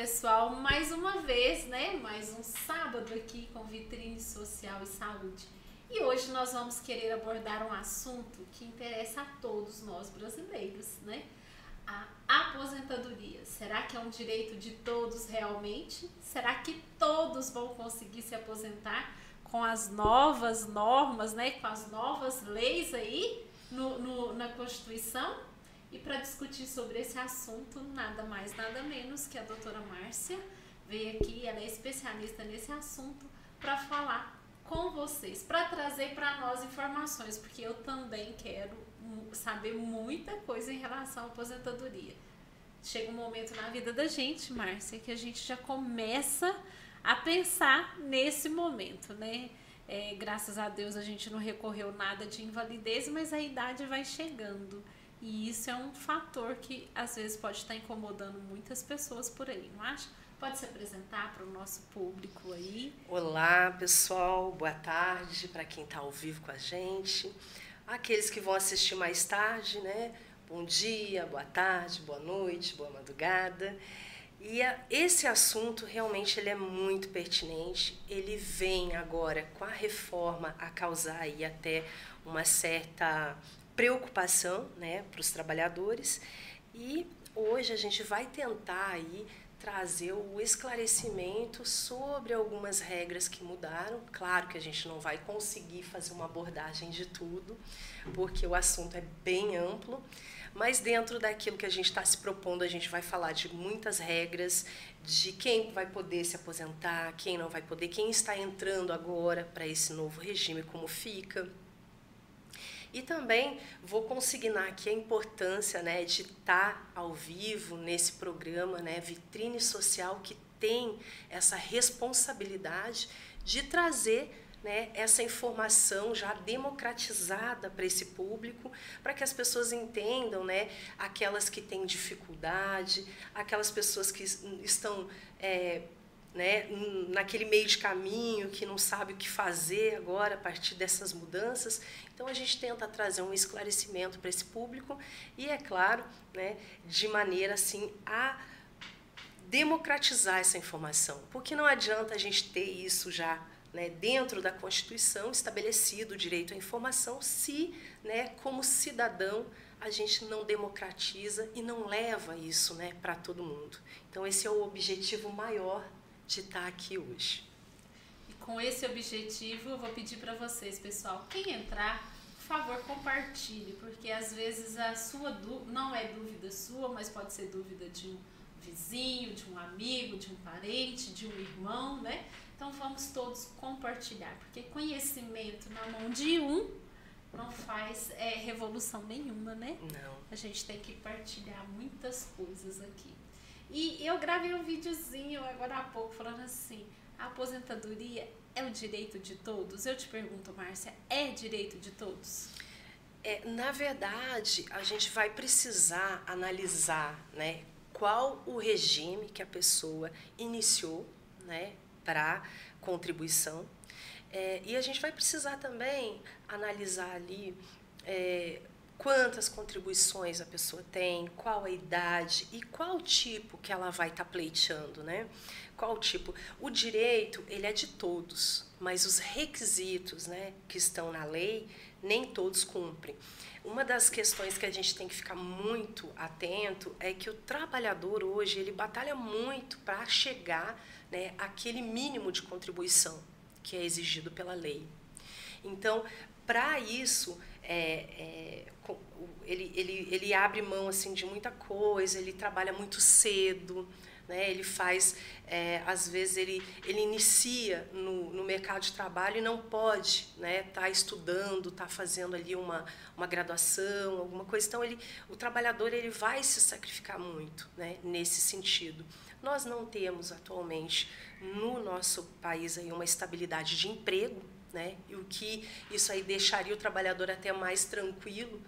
pessoal, mais uma vez, né? Mais um sábado aqui com vitrine social e saúde. E hoje nós vamos querer abordar um assunto que interessa a todos nós brasileiros, né? A aposentadoria. Será que é um direito de todos realmente? Será que todos vão conseguir se aposentar com as novas normas, né? Com as novas leis aí no, no na Constituição? E para discutir sobre esse assunto, nada mais, nada menos que a doutora Márcia veio aqui, ela é especialista nesse assunto, para falar com vocês, para trazer para nós informações, porque eu também quero saber muita coisa em relação à aposentadoria. Chega um momento na vida da gente, Márcia, que a gente já começa a pensar nesse momento, né? É, graças a Deus a gente não recorreu nada de invalidez, mas a idade vai chegando. E isso é um fator que às vezes pode estar incomodando muitas pessoas por aí, não acha? Pode se apresentar para o nosso público aí. Olá, pessoal. Boa tarde para quem está ao vivo com a gente. Aqueles que vão assistir mais tarde, né? Bom dia, boa tarde, boa noite, boa madrugada. E a, esse assunto realmente ele é muito pertinente. Ele vem agora com a reforma a causar aí até uma certa preocupação né, para os trabalhadores e hoje a gente vai tentar aí trazer o esclarecimento sobre algumas regras que mudaram. Claro que a gente não vai conseguir fazer uma abordagem de tudo, porque o assunto é bem amplo, mas dentro daquilo que a gente está se propondo, a gente vai falar de muitas regras, de quem vai poder se aposentar, quem não vai poder, quem está entrando agora para esse novo regime, como fica. E também vou consignar aqui a importância né, de estar ao vivo nesse programa, né, Vitrine Social, que tem essa responsabilidade de trazer né, essa informação já democratizada para esse público, para que as pessoas entendam, né, aquelas que têm dificuldade, aquelas pessoas que estão é, né, naquele meio de caminho, que não sabe o que fazer agora a partir dessas mudanças. Então a gente tenta trazer um esclarecimento para esse público e é claro, né, de maneira assim a democratizar essa informação, porque não adianta a gente ter isso já né, dentro da Constituição estabelecido o direito à informação se, né, como cidadão, a gente não democratiza e não leva isso né, para todo mundo. Então, esse é o objetivo maior de estar aqui hoje. E com esse objetivo, eu vou pedir para vocês, pessoal, quem entrar, por favor, compartilhe, porque às vezes a sua dúvida não é dúvida sua, mas pode ser dúvida de um vizinho, de um amigo, de um parente, de um irmão, né? Então vamos todos compartilhar, porque conhecimento na mão de um não faz é, revolução nenhuma, né? Não. A gente tem que partilhar muitas coisas aqui. E eu gravei um videozinho agora há pouco falando assim: a aposentadoria é o direito de todos? Eu te pergunto, Márcia, é direito de todos? É, na verdade, a gente vai precisar analisar né, qual o regime que a pessoa iniciou né, para contribuição. É, e a gente vai precisar também analisar ali é, quantas contribuições a pessoa tem, qual a idade e qual tipo que ela vai estar tá pleiteando, né? Qual tipo? O direito, ele é de todos, mas os requisitos, né, que estão na lei, nem todos cumprem. Uma das questões que a gente tem que ficar muito atento é que o trabalhador hoje, ele batalha muito para chegar, né, àquele mínimo de contribuição que é exigido pela lei. Então, para isso, é, é, ele, ele, ele abre mão assim de muita coisa, ele trabalha muito cedo, né? ele faz, é, às vezes ele, ele inicia no, no mercado de trabalho e não pode estar né, tá estudando, tá fazendo ali uma, uma graduação, alguma coisa. Então ele, o trabalhador ele vai se sacrificar muito né, nesse sentido. Nós não temos atualmente no nosso país aí uma estabilidade de emprego, né? E o que isso aí deixaria o trabalhador até mais tranquilo.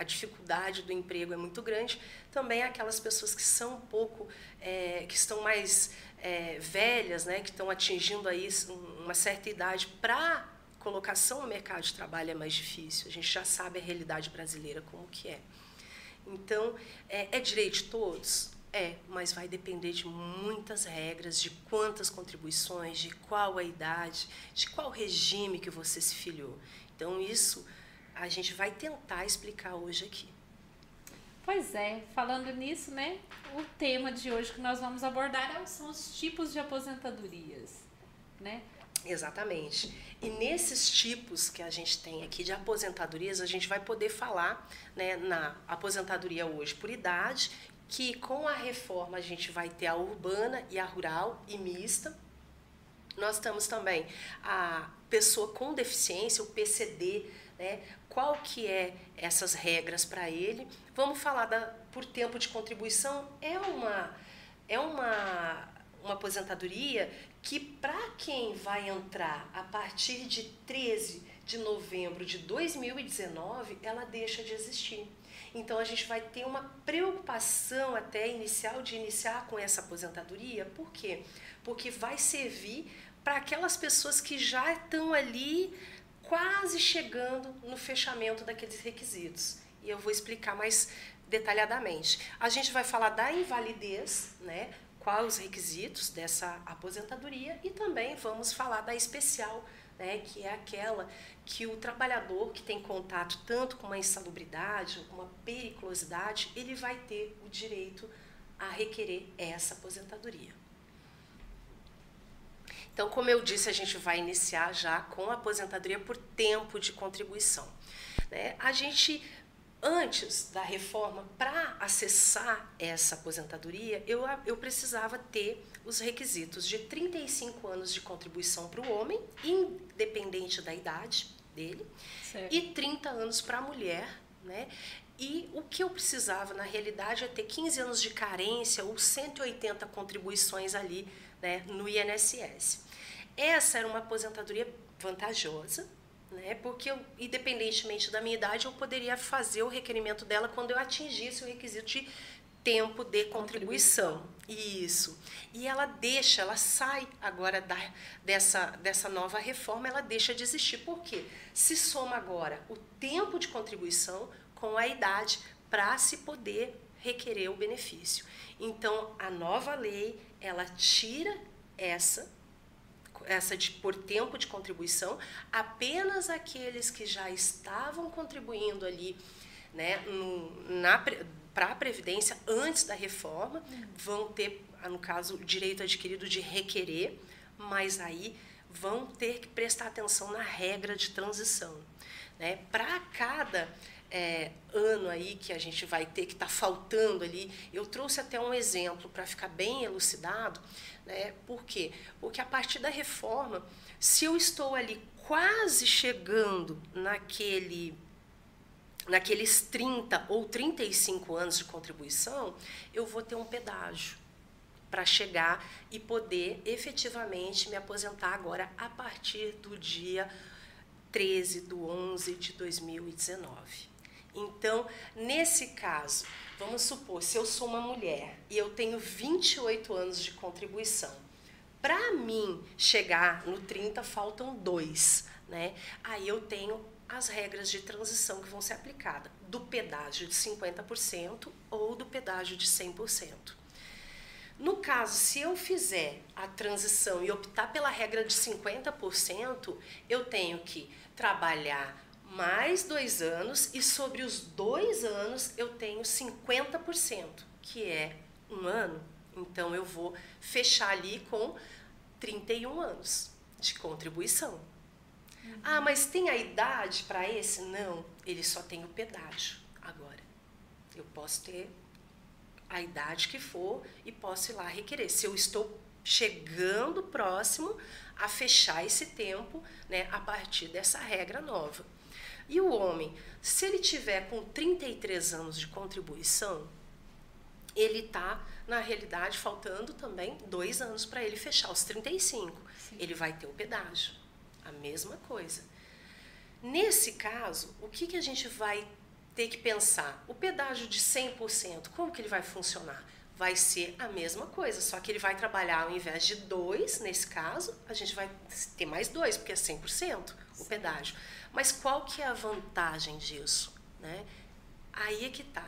A, dificuldade do emprego é muito grande. Também aquelas pessoas que são um pouco, é, que estão mais é, velhas, né? Que estão atingindo aí uma certa idade para colocação no mercado de trabalho é mais difícil. A gente já sabe a realidade brasileira como que é. Então, é, é direito de todos? É, mas vai depender de muitas regras, de quantas contribuições, de qual a idade, de qual regime que você se filiou. Então, isso a gente vai tentar explicar hoje aqui. Pois é, falando nisso, né? O tema de hoje que nós vamos abordar são os tipos de aposentadorias, né? Exatamente. E nesses tipos que a gente tem aqui de aposentadorias, a gente vai poder falar né, na aposentadoria hoje por idade, que com a reforma a gente vai ter a urbana e a rural e mista. Nós temos também a pessoa com deficiência, o PCD, né? Qual que é essas regras para ele? Vamos falar da por tempo de contribuição é uma é uma uma aposentadoria que para quem vai entrar a partir de 13 de novembro de 2019, ela deixa de existir. Então a gente vai ter uma preocupação até inicial de iniciar com essa aposentadoria, por quê? Porque vai servir para aquelas pessoas que já estão ali quase chegando no fechamento daqueles requisitos. E eu vou explicar mais detalhadamente. A gente vai falar da invalidez, né? quais os requisitos dessa aposentadoria e também vamos falar da especial, né, que é aquela que o trabalhador que tem contato tanto com uma insalubridade, uma periculosidade, ele vai ter o direito a requerer essa aposentadoria. Então, como eu disse, a gente vai iniciar já com a aposentadoria por tempo de contribuição. Né? A gente antes da reforma, para acessar essa aposentadoria, eu, eu precisava ter os requisitos de 35 anos de contribuição para o homem, independente da idade dele, certo. e 30 anos para a mulher, né? E o que eu precisava, na realidade, é ter 15 anos de carência ou 180 contribuições ali né, no INSS. Essa era uma aposentadoria vantajosa, né? Porque eu, independentemente da minha idade, eu poderia fazer o requerimento dela quando eu atingisse o requisito de tempo de contribuição. Isso. E ela deixa, ela sai agora da, dessa, dessa nova reforma, ela deixa de existir. Por quê? Se soma agora o tempo de contribuição com a idade para se poder requerer o benefício. Então, a nova lei, ela tira essa essa de por tempo de contribuição, apenas aqueles que já estavam contribuindo ali né, para a Previdência antes da reforma vão ter, no caso, o direito adquirido de requerer, mas aí vão ter que prestar atenção na regra de transição. Né? Para cada é, ano aí que a gente vai ter, que está faltando ali, eu trouxe até um exemplo para ficar bem elucidado, né? Por quê? Porque a partir da reforma, se eu estou ali quase chegando naquele naqueles 30 ou 35 anos de contribuição, eu vou ter um pedágio para chegar e poder efetivamente me aposentar agora a partir do dia 13 do 11 de 2019. Então, nesse caso, Vamos supor, se eu sou uma mulher e eu tenho 28 anos de contribuição, para mim chegar no 30 faltam dois, né? Aí eu tenho as regras de transição que vão ser aplicadas, do pedágio de 50% ou do pedágio de 100%. No caso, se eu fizer a transição e optar pela regra de 50%, eu tenho que trabalhar mais dois anos e sobre os dois anos eu tenho 50%, que é um ano. Então eu vou fechar ali com 31 anos de contribuição. Uhum. Ah, mas tem a idade para esse? Não, ele só tem o pedágio agora. Eu posso ter a idade que for e posso ir lá requerer. Se eu estou chegando próximo a fechar esse tempo, né, a partir dessa regra nova. E o homem, se ele tiver com 33 anos de contribuição, ele está, na realidade, faltando também dois anos para ele fechar os 35. Sim. Ele vai ter o pedágio. A mesma coisa. Nesse caso, o que, que a gente vai ter que pensar? O pedágio de 100%, como que ele vai funcionar? Vai ser a mesma coisa, só que ele vai trabalhar ao invés de dois, nesse caso, a gente vai ter mais dois, porque é 100% o pedágio. Mas qual que é a vantagem disso? Né? Aí é que tá.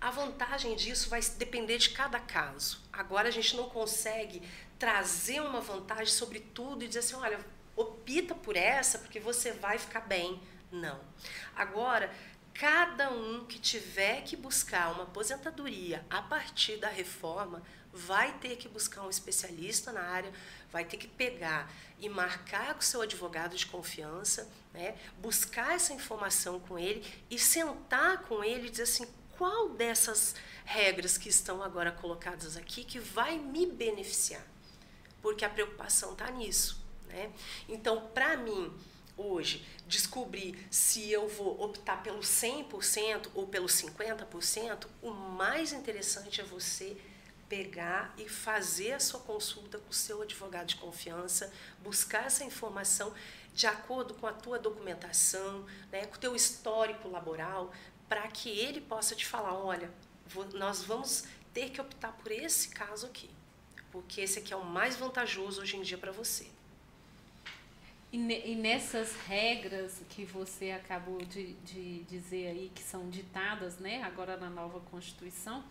A vantagem disso vai depender de cada caso. Agora a gente não consegue trazer uma vantagem sobre tudo e dizer assim, olha, opta por essa porque você vai ficar bem. Não. Agora, cada um que tiver que buscar uma aposentadoria a partir da reforma vai ter que buscar um especialista na área, vai ter que pegar e marcar com seu advogado de confiança, né? buscar essa informação com ele e sentar com ele e dizer assim, qual dessas regras que estão agora colocadas aqui que vai me beneficiar? Porque a preocupação está nisso. Né? Então, para mim, hoje, descobrir se eu vou optar pelo 100% ou pelo 50%, o mais interessante é você pegar e fazer a sua consulta com o seu advogado de confiança, buscar essa informação de acordo com a tua documentação, né, com o teu histórico laboral, para que ele possa te falar, olha, nós vamos ter que optar por esse caso aqui, porque esse aqui é o mais vantajoso hoje em dia para você. E, e, nessas regras que você acabou de, de dizer aí, que são ditadas né, agora na nova Constituição,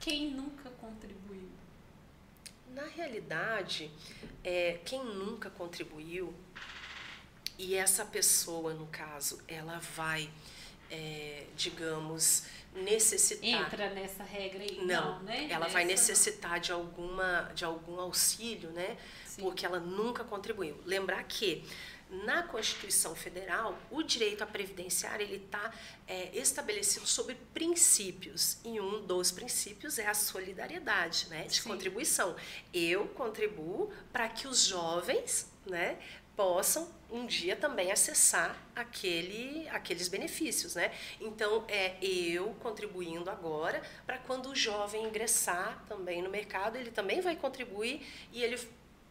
quem nunca contribuiu? Na realidade, é, quem nunca contribuiu, e essa pessoa, no caso, ela vai, é, digamos, necessitar. Entra nessa regra aí? Não, não né? ela nessa vai necessitar de, alguma, de algum auxílio, né? Sim. Porque ela nunca contribuiu. Lembrar que na Constituição Federal, o direito à previdenciária ele está é, estabelecido sobre princípios e um dos princípios é a solidariedade, né, de Sim. contribuição. Eu contribuo para que os jovens, né, possam um dia também acessar aquele, aqueles benefícios, né? Então é eu contribuindo agora para quando o jovem ingressar também no mercado, ele também vai contribuir e ele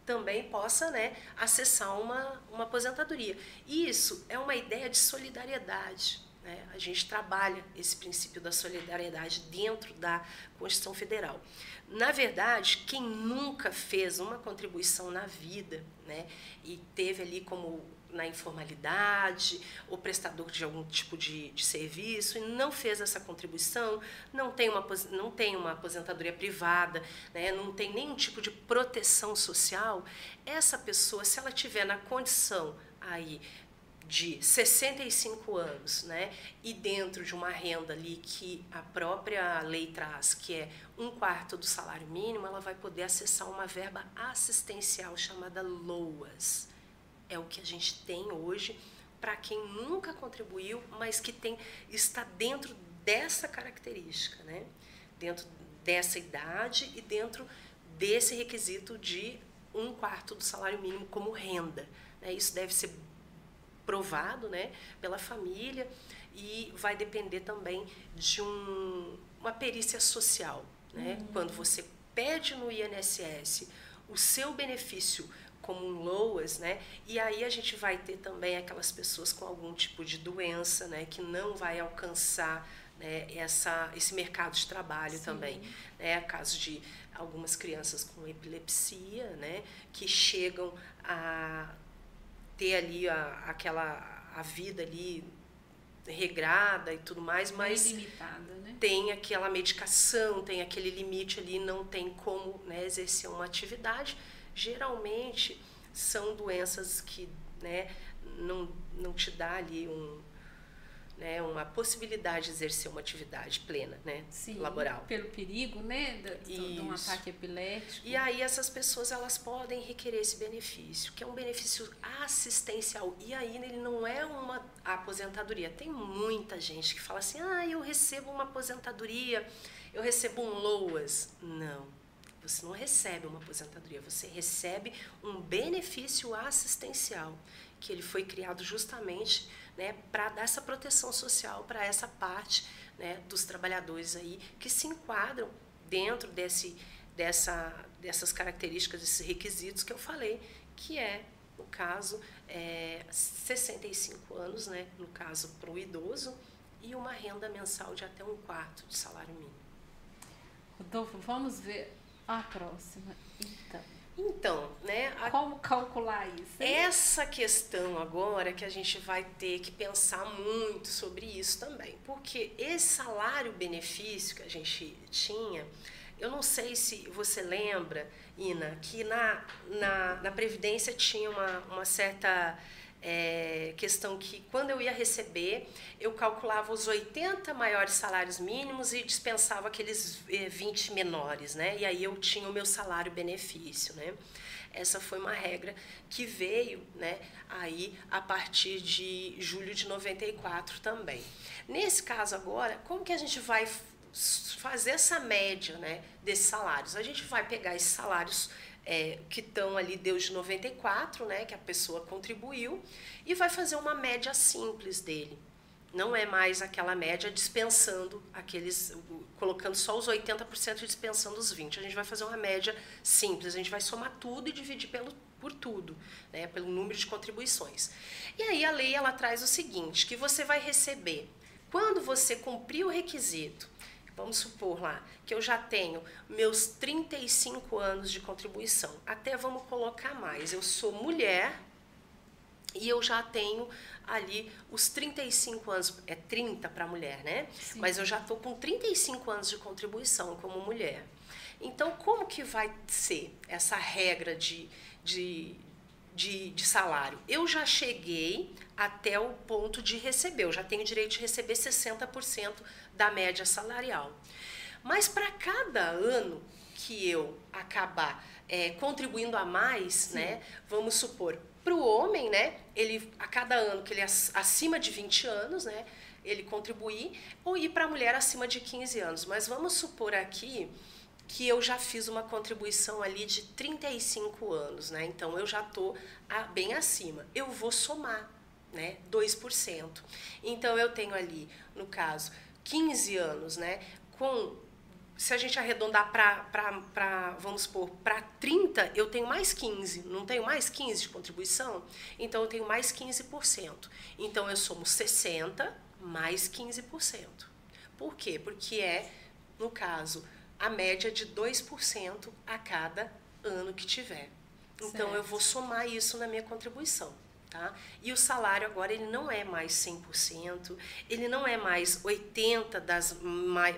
também possa né, acessar uma, uma aposentadoria. Isso é uma ideia de solidariedade. Né? A gente trabalha esse princípio da solidariedade dentro da Constituição Federal. Na verdade, quem nunca fez uma contribuição na vida né, e teve ali como na informalidade ou prestador de algum tipo de, de, serviço e não fez essa contribuição, não tem uma, não tem uma aposentadoria privada, né, não tem nenhum tipo de proteção social, essa pessoa, se ela tiver na condição aí de 65 anos, né, e dentro de uma renda ali que a própria lei traz, que é um quarto do salário mínimo, ela vai poder acessar uma verba assistencial chamada LOAS é o que a gente tem hoje para quem nunca contribuiu, mas que tem está dentro dessa característica, né? Dentro dessa idade e dentro desse requisito de um quarto do salário mínimo como renda. Né? Isso deve ser provado, né, pela família e vai depender também de um, uma perícia social, né? Uhum. Quando você pede no INSS o seu benefício como um LOAS, né? E aí a gente vai ter também aquelas pessoas com algum tipo de doença, né? Que não vai alcançar né, essa, esse mercado de trabalho Sim. também. Né? Caso de algumas crianças com epilepsia, né? Que chegam a ter ali a, aquela a vida ali regrada e tudo mais, mas né? tem aquela medicação, tem aquele limite ali, não tem como né, exercer uma atividade geralmente são doenças que né, não, não te dá ali um, né, uma possibilidade de exercer uma atividade plena, né, Sim, laboral. Pelo perigo, né, de, de, um ataque epilético. E aí essas pessoas elas podem requerer esse benefício, que é um benefício assistencial. E aí ele não é uma aposentadoria. Tem muita gente que fala assim: "Ah, eu recebo uma aposentadoria, eu recebo um LOAS". Não você não recebe uma aposentadoria, você recebe um benefício assistencial, que ele foi criado justamente né, para dar essa proteção social para essa parte né, dos trabalhadores aí que se enquadram dentro desse, dessa, dessas características, desses requisitos que eu falei, que é, no caso, é, 65 anos, né, no caso para o idoso, e uma renda mensal de até um quarto de salário mínimo. Rodolfo, vamos ver a próxima, então. Então, né? A, Como calcular isso? Hein? Essa questão agora que a gente vai ter que pensar muito sobre isso também. Porque esse salário-benefício que a gente tinha, eu não sei se você lembra, Ina, que na, na, na Previdência tinha uma, uma certa é, questão que quando eu ia receber, eu calculava os 80 maiores salários mínimos e dispensava aqueles 20 menores, né? E aí eu tinha o meu salário benefício, né? Essa foi uma regra que veio, né, aí a partir de julho de 94 também. Nesse caso agora, como que a gente vai fazer essa média, né, desses salários? A gente vai pegar esses salários é, que estão ali desde 94, né, que a pessoa contribuiu, e vai fazer uma média simples dele. Não é mais aquela média dispensando aqueles, colocando só os 80% e dispensando os 20%. A gente vai fazer uma média simples, a gente vai somar tudo e dividir pelo, por tudo, né, pelo número de contribuições. E aí a lei ela traz o seguinte, que você vai receber, quando você cumprir o requisito Vamos supor lá que eu já tenho meus 35 anos de contribuição. Até vamos colocar mais. Eu sou mulher e eu já tenho ali os 35 anos, é 30 para mulher, né? Sim. Mas eu já estou com 35 anos de contribuição como mulher. Então, como que vai ser essa regra de, de, de, de, salário? Eu já cheguei até o ponto de receber, eu já tenho direito de receber 60% da média salarial. Mas para cada ano que eu acabar é, contribuindo a mais, Sim. né? Vamos supor, para o homem, né? Ele a cada ano que ele é acima de 20 anos, né? Ele contribuir ou ir para a mulher acima de 15 anos. Mas vamos supor aqui que eu já fiz uma contribuição ali de 35 anos, né? Então eu já tô bem acima. Eu vou somar, né? 2%. Então eu tenho ali, no caso, 15 anos, né? Com se a gente arredondar para, vamos supor, para 30, eu tenho mais 15, não tenho mais 15 de contribuição? Então eu tenho mais 15%. Então eu somo 60 mais 15%. Por quê? Porque é, no caso, a média de 2% a cada ano que tiver. Então certo. eu vou somar isso na minha contribuição. Tá? E o salário agora ele não é mais 100%, ele não é mais 80 das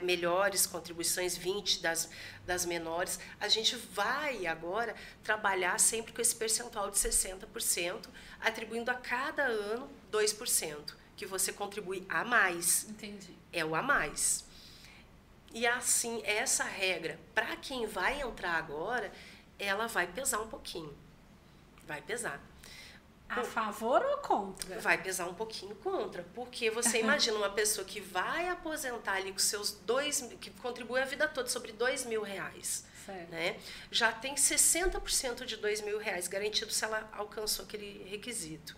melhores contribuições, 20 das, das menores. A gente vai agora trabalhar sempre com esse percentual de 60%, atribuindo a cada ano 2%, que você contribui a mais. Entendi. É o a mais. E assim, essa regra, para quem vai entrar agora, ela vai pesar um pouquinho. Vai pesar. A favor ou contra? Vai pesar um pouquinho contra, porque você imagina uma pessoa que vai aposentar ali com seus dois, que contribui a vida toda sobre dois mil reais. Certo. Né? Já tem 60% de dois mil reais garantido se ela alcançou aquele requisito.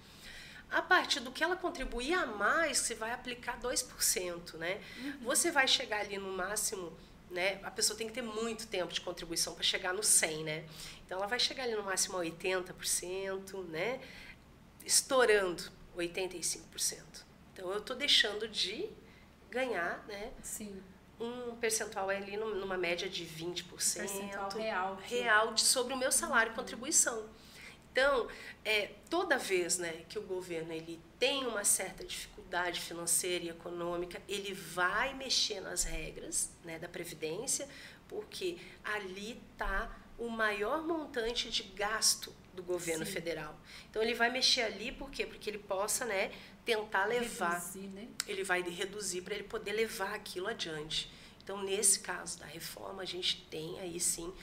A partir do que ela contribuir a mais, você vai aplicar 2%. Né? Uhum. Você vai chegar ali no máximo né? A pessoa tem que ter muito tempo de contribuição para chegar no 100, né? Então ela vai chegar ali no máximo a 80%, né? estourando 85%. Então eu estou deixando de ganhar, né? Sim. Um percentual ali numa média de 20%. Percentual real. Real de, sobre o meu salário e contribuição. Então, é, toda vez né, que o governo ele tem uma certa dificuldade financeira e econômica, ele vai mexer nas regras né, da Previdência, porque ali está o maior montante de gasto do governo Sim. federal. Então ele vai mexer ali por quê? Porque ele possa, né, tentar levar. Reduzir, né? Ele vai reduzir para ele poder levar aquilo adiante. Então, nesse caso da reforma, a gente tem aí sim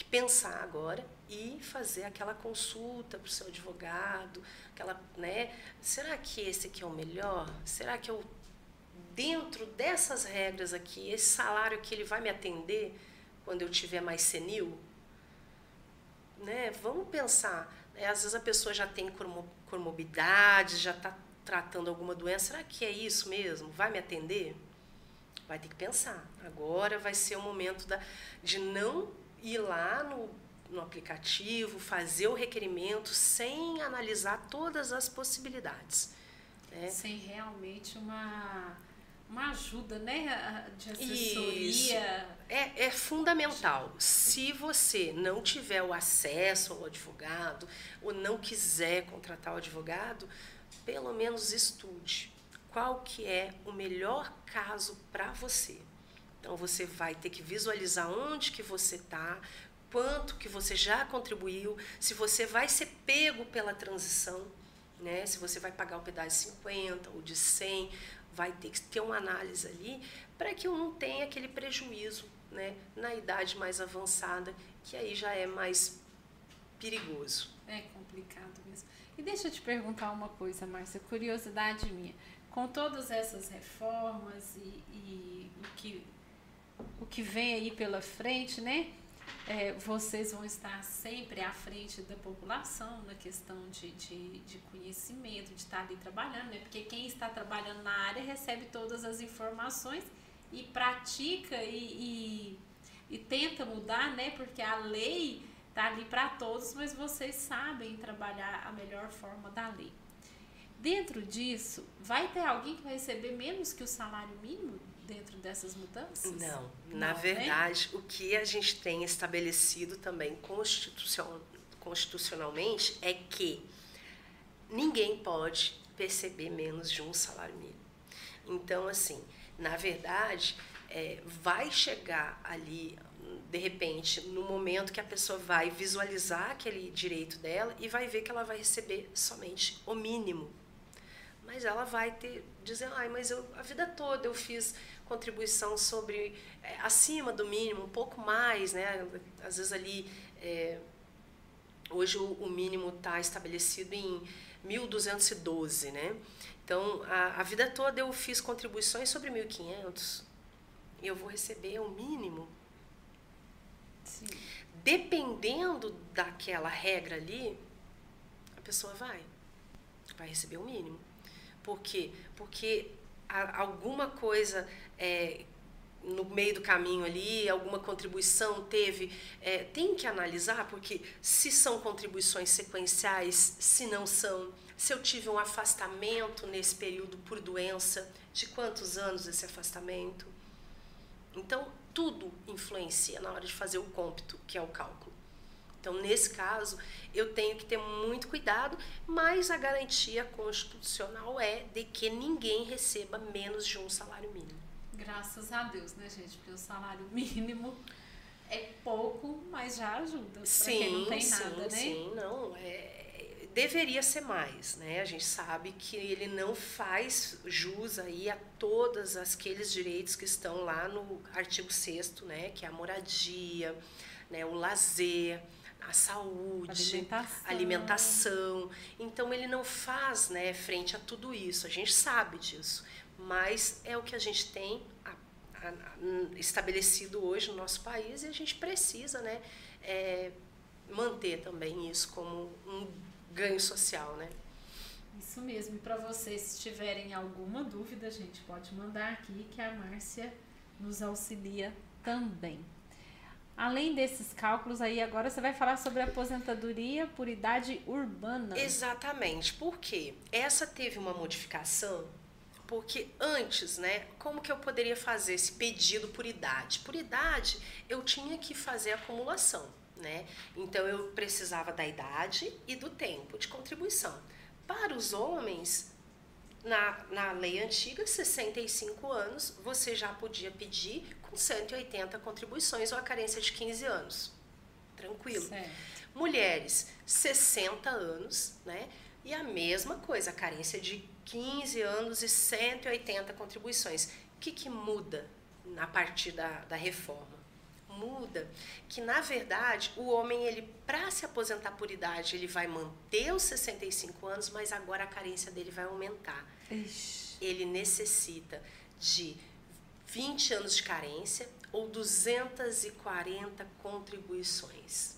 que pensar agora e fazer aquela consulta para o seu advogado, aquela, né? Será que esse aqui é o melhor? Será que eu dentro dessas regras aqui, esse salário aqui ele vai me atender quando eu tiver mais senil? né, vamos pensar, né, às vezes a pessoa já tem comorbidades, já está tratando alguma doença, será que é isso mesmo? Vai me atender? Vai ter que pensar. Agora vai ser o momento da, de não ir lá no, no aplicativo, fazer o requerimento sem analisar todas as possibilidades. Né? Sem realmente uma uma ajuda, né, de assessoria. Isso. É, é fundamental. Se você não tiver o acesso ao advogado ou não quiser contratar o advogado, pelo menos estude qual que é o melhor caso para você. Então você vai ter que visualizar onde que você está, quanto que você já contribuiu, se você vai ser pego pela transição, né? Se você vai pagar o pedágio de 50 ou de 100, vai ter que ter uma análise ali para que eu não tenha aquele prejuízo, né, na idade mais avançada, que aí já é mais perigoso. É complicado mesmo. E deixa eu te perguntar uma coisa, Márcia, curiosidade minha. Com todas essas reformas e, e o, que, o que vem aí pela frente, né? é, vocês vão estar sempre à frente da população na questão de, de, de, conhecimento, de estar ali trabalhando, né? Porque quem está trabalhando na área recebe todas as informações e pratica e, e, e tenta mudar, né? Porque a lei está ali para todos, mas vocês sabem trabalhar a melhor forma da lei. Dentro disso, vai ter alguém que vai receber menos que o salário mínimo dentro dessas mudanças? Não, na Não, verdade, né? o que a gente tem estabelecido também constitucional, constitucionalmente é que ninguém pode perceber menos de um salário mínimo. Então, assim, na verdade, é, vai chegar ali, de repente, no momento que a pessoa vai visualizar aquele direito dela e vai ver que ela vai receber somente o mínimo. Mas ela vai ter, dizer, ai, mas eu, a vida toda eu fiz contribuição sobre é, acima do mínimo, um pouco mais, né? Às vezes ali é, hoje o, o mínimo está estabelecido em 1.212, né? Então a, a vida toda eu fiz contribuições sobre 1.500 e eu vou receber o mínimo. Sim. Dependendo daquela regra ali, a pessoa vai vai receber o mínimo. Por quê? Porque alguma coisa é, no meio do caminho ali, alguma contribuição teve, é, tem que analisar, porque se são contribuições sequenciais, se não são, se eu tive um afastamento nesse período por doença, de quantos anos esse afastamento. Então, tudo influencia na hora de fazer o cômpito, que é o cálculo. Então, nesse caso, eu tenho que ter muito cuidado, mas a garantia constitucional é de que ninguém receba menos de um salário mínimo. Graças a Deus, né, gente? Porque o salário mínimo é pouco, mas já ajuda. Sim, quem não tem sim, nada, né? Sim, não. É, deveria ser mais, né? A gente sabe que ele não faz jus aí a todos aqueles direitos que estão lá no artigo 6 né? Que é a moradia, né? o lazer a saúde, alimentação. alimentação. Então ele não faz, né, frente a tudo isso. A gente sabe disso, mas é o que a gente tem a, a, a, estabelecido hoje no nosso país e a gente precisa, né, é, manter também isso como um ganho social, né? Isso mesmo. E para vocês, se tiverem alguma dúvida, gente, pode mandar aqui que a Márcia nos auxilia também. Além desses cálculos aí, agora você vai falar sobre aposentadoria por idade urbana. Exatamente. Por quê? Essa teve uma modificação porque antes, né, como que eu poderia fazer esse pedido por idade? Por idade, eu tinha que fazer acumulação, né? Então eu precisava da idade e do tempo de contribuição. Para os homens, na, na lei antiga, 65 anos, você já podia pedir com 180 contribuições ou a carência de 15 anos. Tranquilo. Certo. Mulheres, 60 anos, né? E a mesma coisa, a carência de 15 anos e 180 contribuições. O que, que muda a partir da, da reforma? Muda que, na verdade, o homem, ele para se aposentar por idade, ele vai manter os 65 anos, mas agora a carência dele vai aumentar. Ixi. Ele necessita de 20 anos de carência ou 240 contribuições.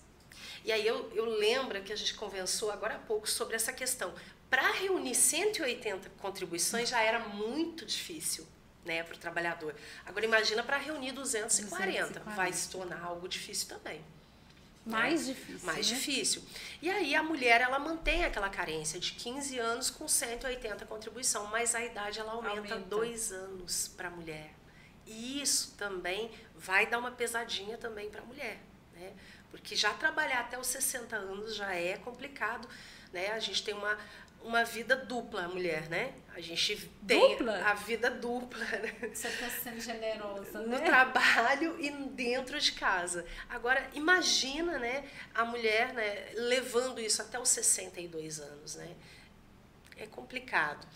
E aí eu, eu lembro que a gente conversou agora há pouco sobre essa questão. Para reunir 180 contribuições já era muito difícil né, para o trabalhador. Agora imagina para reunir 240. 240. Vai se tornar algo difícil também. Mais né? difícil. Mais né? difícil. E aí a mulher ela mantém aquela carência de 15 anos com 180 contribuição, mas a idade ela aumenta, aumenta. dois anos para a mulher. E isso também vai dar uma pesadinha também para a mulher, né? Porque já trabalhar até os 60 anos já é complicado, né? A gente tem uma uma vida dupla, a mulher, né? A gente tem dupla? a vida dupla. Né? Você está sendo generosa, né? No trabalho e dentro de casa. Agora, imagina, né, a mulher, né, levando isso até os 62 anos, né? É complicado.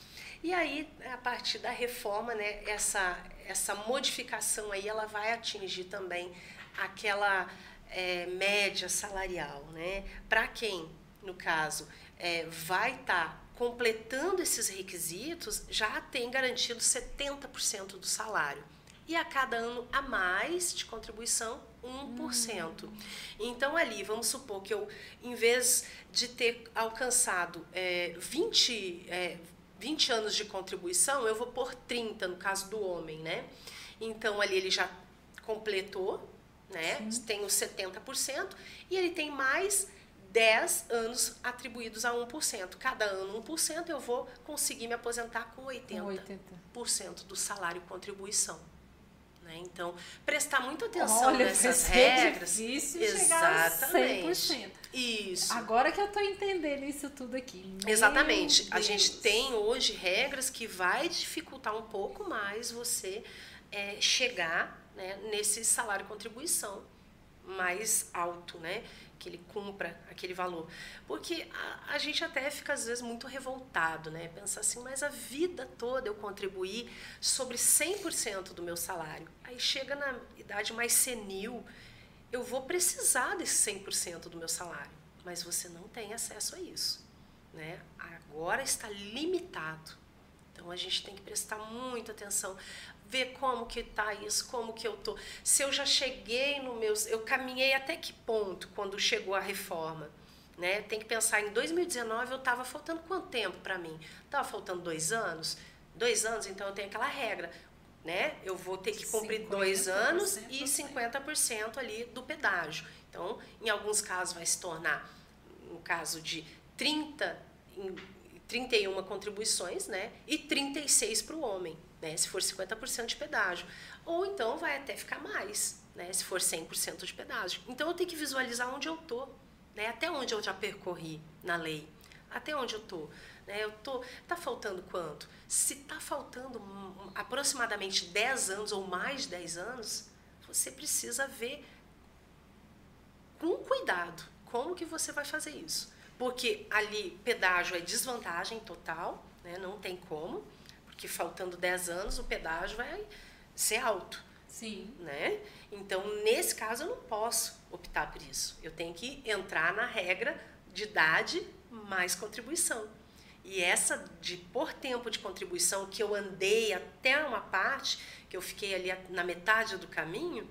E aí, a partir da reforma, né, essa, essa modificação aí, ela vai atingir também aquela é, média salarial, né? Para quem, no caso, é, vai estar tá completando esses requisitos, já tem garantido 70% do salário. E a cada ano a mais de contribuição, 1%. Hum. Então, ali, vamos supor que eu, em vez de ter alcançado é, 20, é, 20 anos de contribuição, eu vou por 30, no caso do homem, né? Então, ali ele já completou, né? Sim. Tem os 70%, e ele tem mais 10 anos atribuídos a 1%. Cada ano 1%, eu vou conseguir me aposentar com 80%, 80. do salário contribuição. Né? Então, prestar muita atenção Olha, nessas regras. Difícil Exatamente. chegar a 100%. Isso. Agora que eu estou entendendo isso tudo aqui. Meu Exatamente. Deus. A gente tem hoje regras que vai dificultar um pouco mais você é, chegar né, nesse salário contribuição mais alto, né? Que ele cumpra aquele valor. Porque a, a, gente até fica, às vezes, muito revoltado, né? Pensar assim, mas a vida toda eu contribuí sobre 100% do meu salário. Aí chega na idade mais senil, eu vou precisar desse 100% do meu salário. Mas você não tem acesso a isso, né? Agora está limitado. Então a gente tem que prestar muita atenção ver como que tá isso, como que eu tô. Se eu já cheguei no meus, eu caminhei até que ponto quando chegou a reforma, né? Tem que pensar em 2019 eu estava faltando quanto tempo para mim? Tava faltando dois anos, dois anos, então eu tenho aquela regra, né? Eu vou ter que cumprir dois anos e 50% ali do pedágio. Então, em alguns casos vai se tornar, no caso de 30 31 contribuições, né? E 36 para o homem né, se for 50% de pedágio. Ou então vai até ficar mais, né, se for 100% de pedágio. Então eu tenho que visualizar onde eu estou, né, até onde eu já percorri na lei, até onde eu estou. Né, eu tô, tá faltando quanto? Se está faltando aproximadamente 10 anos ou mais de 10 anos, você precisa ver com cuidado como que você vai fazer isso. Porque ali pedágio é desvantagem total, né, não tem como porque faltando 10 anos o pedágio vai ser alto. Sim. Né? Então, nesse caso, eu não posso optar por isso. Eu tenho que entrar na regra de idade mais contribuição. E essa de por tempo de contribuição que eu andei até uma parte, que eu fiquei ali na metade do caminho,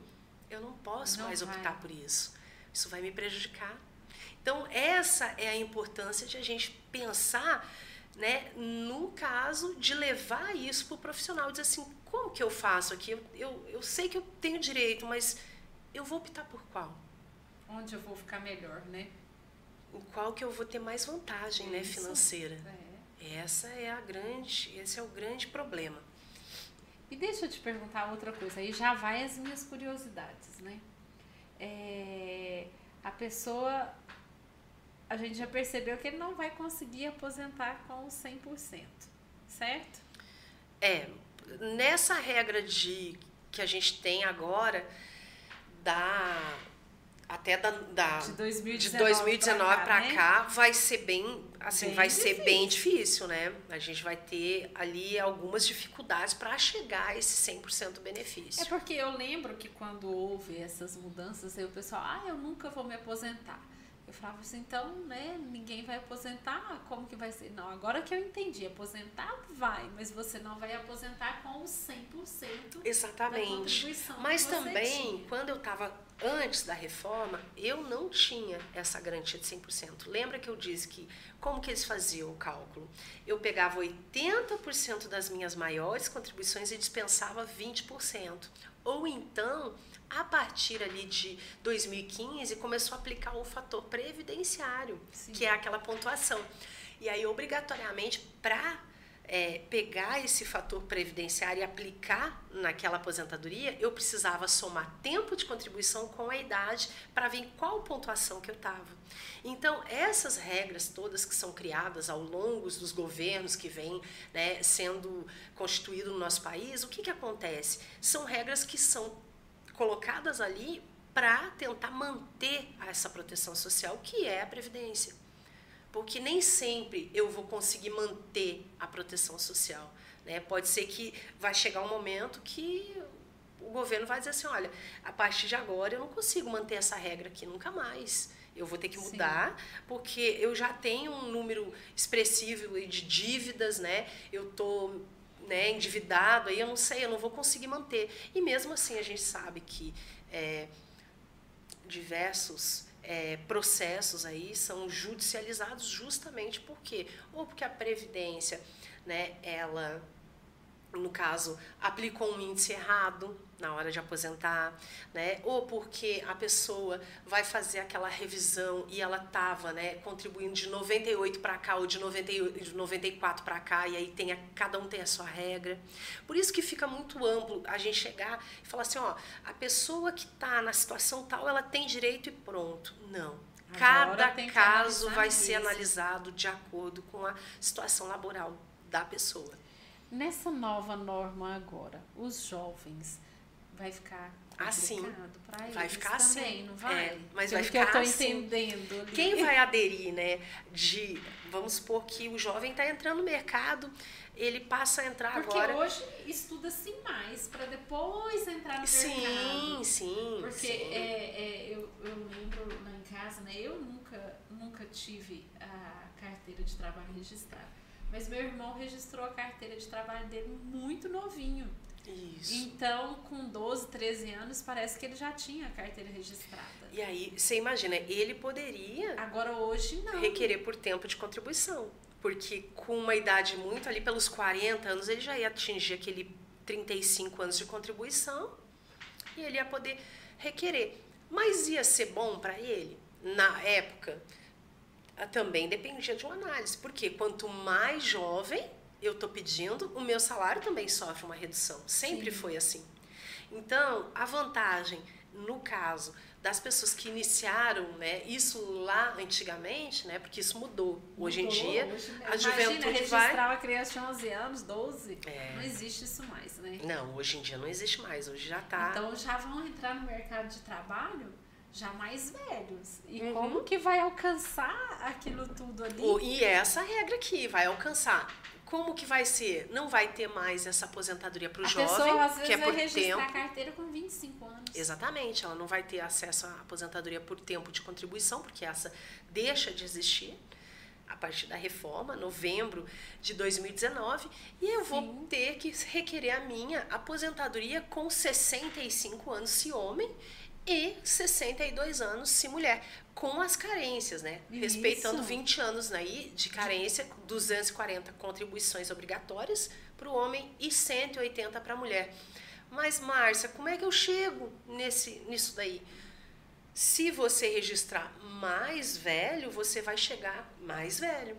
eu não posso não mais vai. optar por isso. Isso vai me prejudicar. Então, essa é a importância de a gente pensar né, no caso de levar isso para o profissional, dizer assim, como que eu faço aqui? Eu, eu, eu sei que eu tenho direito, mas eu vou optar por qual? Onde eu vou ficar melhor, né? Em qual que eu vou ter mais vantagem, né, financeira? É. Essa é a grande, esse é o grande problema. E deixa eu te perguntar outra coisa, aí já vai as minhas curiosidades, né? É, a pessoa a gente já percebeu que ele não vai conseguir aposentar com 100%, certo? É, nessa regra de que a gente tem agora da até da, da de 2019, de 2019 para cá, né? cá, vai ser bem assim bem vai difícil. ser bem difícil né a gente vai ter ali algumas dificuldades para chegar a esse 100% benefício é porque eu lembro que quando houve essas mudanças aí o pessoal ah eu nunca vou me aposentar falava assim, então, né, ninguém vai aposentar, como que vai ser? Não, agora que eu entendi, aposentar vai, mas você não vai aposentar com os 100% Exatamente. da contribuição Mas também, tinha. quando eu estava antes da reforma, eu não tinha essa garantia de 100%. Lembra que eu disse que, como que eles faziam o cálculo? Eu pegava 80% das minhas maiores contribuições e dispensava 20%. Ou então, a partir ali de 2015, começou a aplicar o fator previdenciário, Sim. que é aquela pontuação. E aí, obrigatoriamente, para é, pegar esse fator previdenciário e aplicar naquela aposentadoria, eu precisava somar tempo de contribuição com a idade para ver qual pontuação que eu estava. Então, essas regras todas que são criadas ao longo dos governos que vêm né, sendo constituídos no nosso país, o que, que acontece? São regras que são colocadas ali para tentar manter essa proteção social, que é a Previdência porque nem sempre eu vou conseguir manter a proteção social. Né? Pode ser que vai chegar um momento que o governo vai dizer assim, olha, a partir de agora eu não consigo manter essa regra aqui nunca mais. Eu vou ter que mudar, Sim. porque eu já tenho um número expressivo de dívidas, né? Eu tô né, endividado, aí eu não sei, eu não vou conseguir manter. E mesmo assim a gente sabe que é, diversos é, processos aí são judicializados justamente porque ou porque a previdência, né, ela no caso, aplicou um índice errado na hora de aposentar, né? Ou porque a pessoa vai fazer aquela revisão e ela estava, né, contribuindo de 98 para cá ou de, 98, de 94 para cá e aí tem a, cada um tem a sua regra. Por isso que fica muito amplo a gente chegar e falar assim, ó, a pessoa que está na situação tal, ela tem direito e pronto. Não. Cada caso vai ser isso. analisado de acordo com a situação laboral da pessoa. Nessa nova norma agora, os jovens vai ficar assim para vai ficar também, assim não vai? É, mas Pelo vai ficar que eu assim. entendendo. Ali. Quem vai aderir, né? De vamos supor que o jovem está entrando no mercado, ele passa a entrar Porque agora. Porque hoje estuda-se mais para depois entrar no sim, mercado. Sim, sim. Porque É, é, eu, eu lembro lá em casa, né? Eu nunca nunca tive a carteira de trabalho registrada. Mas meu irmão registrou a carteira de trabalho dele muito novinho. Isso. Então, com 12, 13 anos, parece que ele já tinha a carteira registrada. E aí, você imagina, ele poderia. Agora, hoje, não. Requerer por tempo de contribuição. Porque com uma idade muito ali, pelos 40 anos, ele já ia atingir aquele 35 anos de contribuição e ele ia poder requerer. Mas ia ser bom para ele? Na época, também dependia de uma análise, porque quanto mais jovem eu estou pedindo, o meu salário também sofre uma redução. Sempre Sim. foi assim. Então, a vantagem, no caso das pessoas que iniciaram né, isso lá antigamente, né, porque isso mudou. Hoje mudou, em dia, hoje, a juventude imagina, registrar vai... uma criança de 11 anos, 12, é. não existe isso mais, né? Não, hoje em dia não existe mais, hoje já está... Então, já vão entrar no mercado de trabalho já mais velhos. E uhum. como que vai alcançar aquilo tudo ali? e essa regra aqui, vai alcançar. Como que vai ser? Não vai ter mais essa aposentadoria para o jovem, pessoa, às vezes, que é por vai registrar tempo. a carteira com 25 anos. Exatamente, ela não vai ter acesso à aposentadoria por tempo de contribuição, porque essa deixa de existir a partir da reforma, novembro de 2019, e eu Sim. vou ter que requerer a minha aposentadoria com 65 anos se homem e 62 anos se mulher, com as carências, né? Isso. Respeitando 20 anos aí de carência, 240 contribuições obrigatórias para o homem e 180 para a mulher. Mas, Márcia, como é que eu chego nesse, nisso daí? Se você registrar mais velho, você vai chegar mais velho.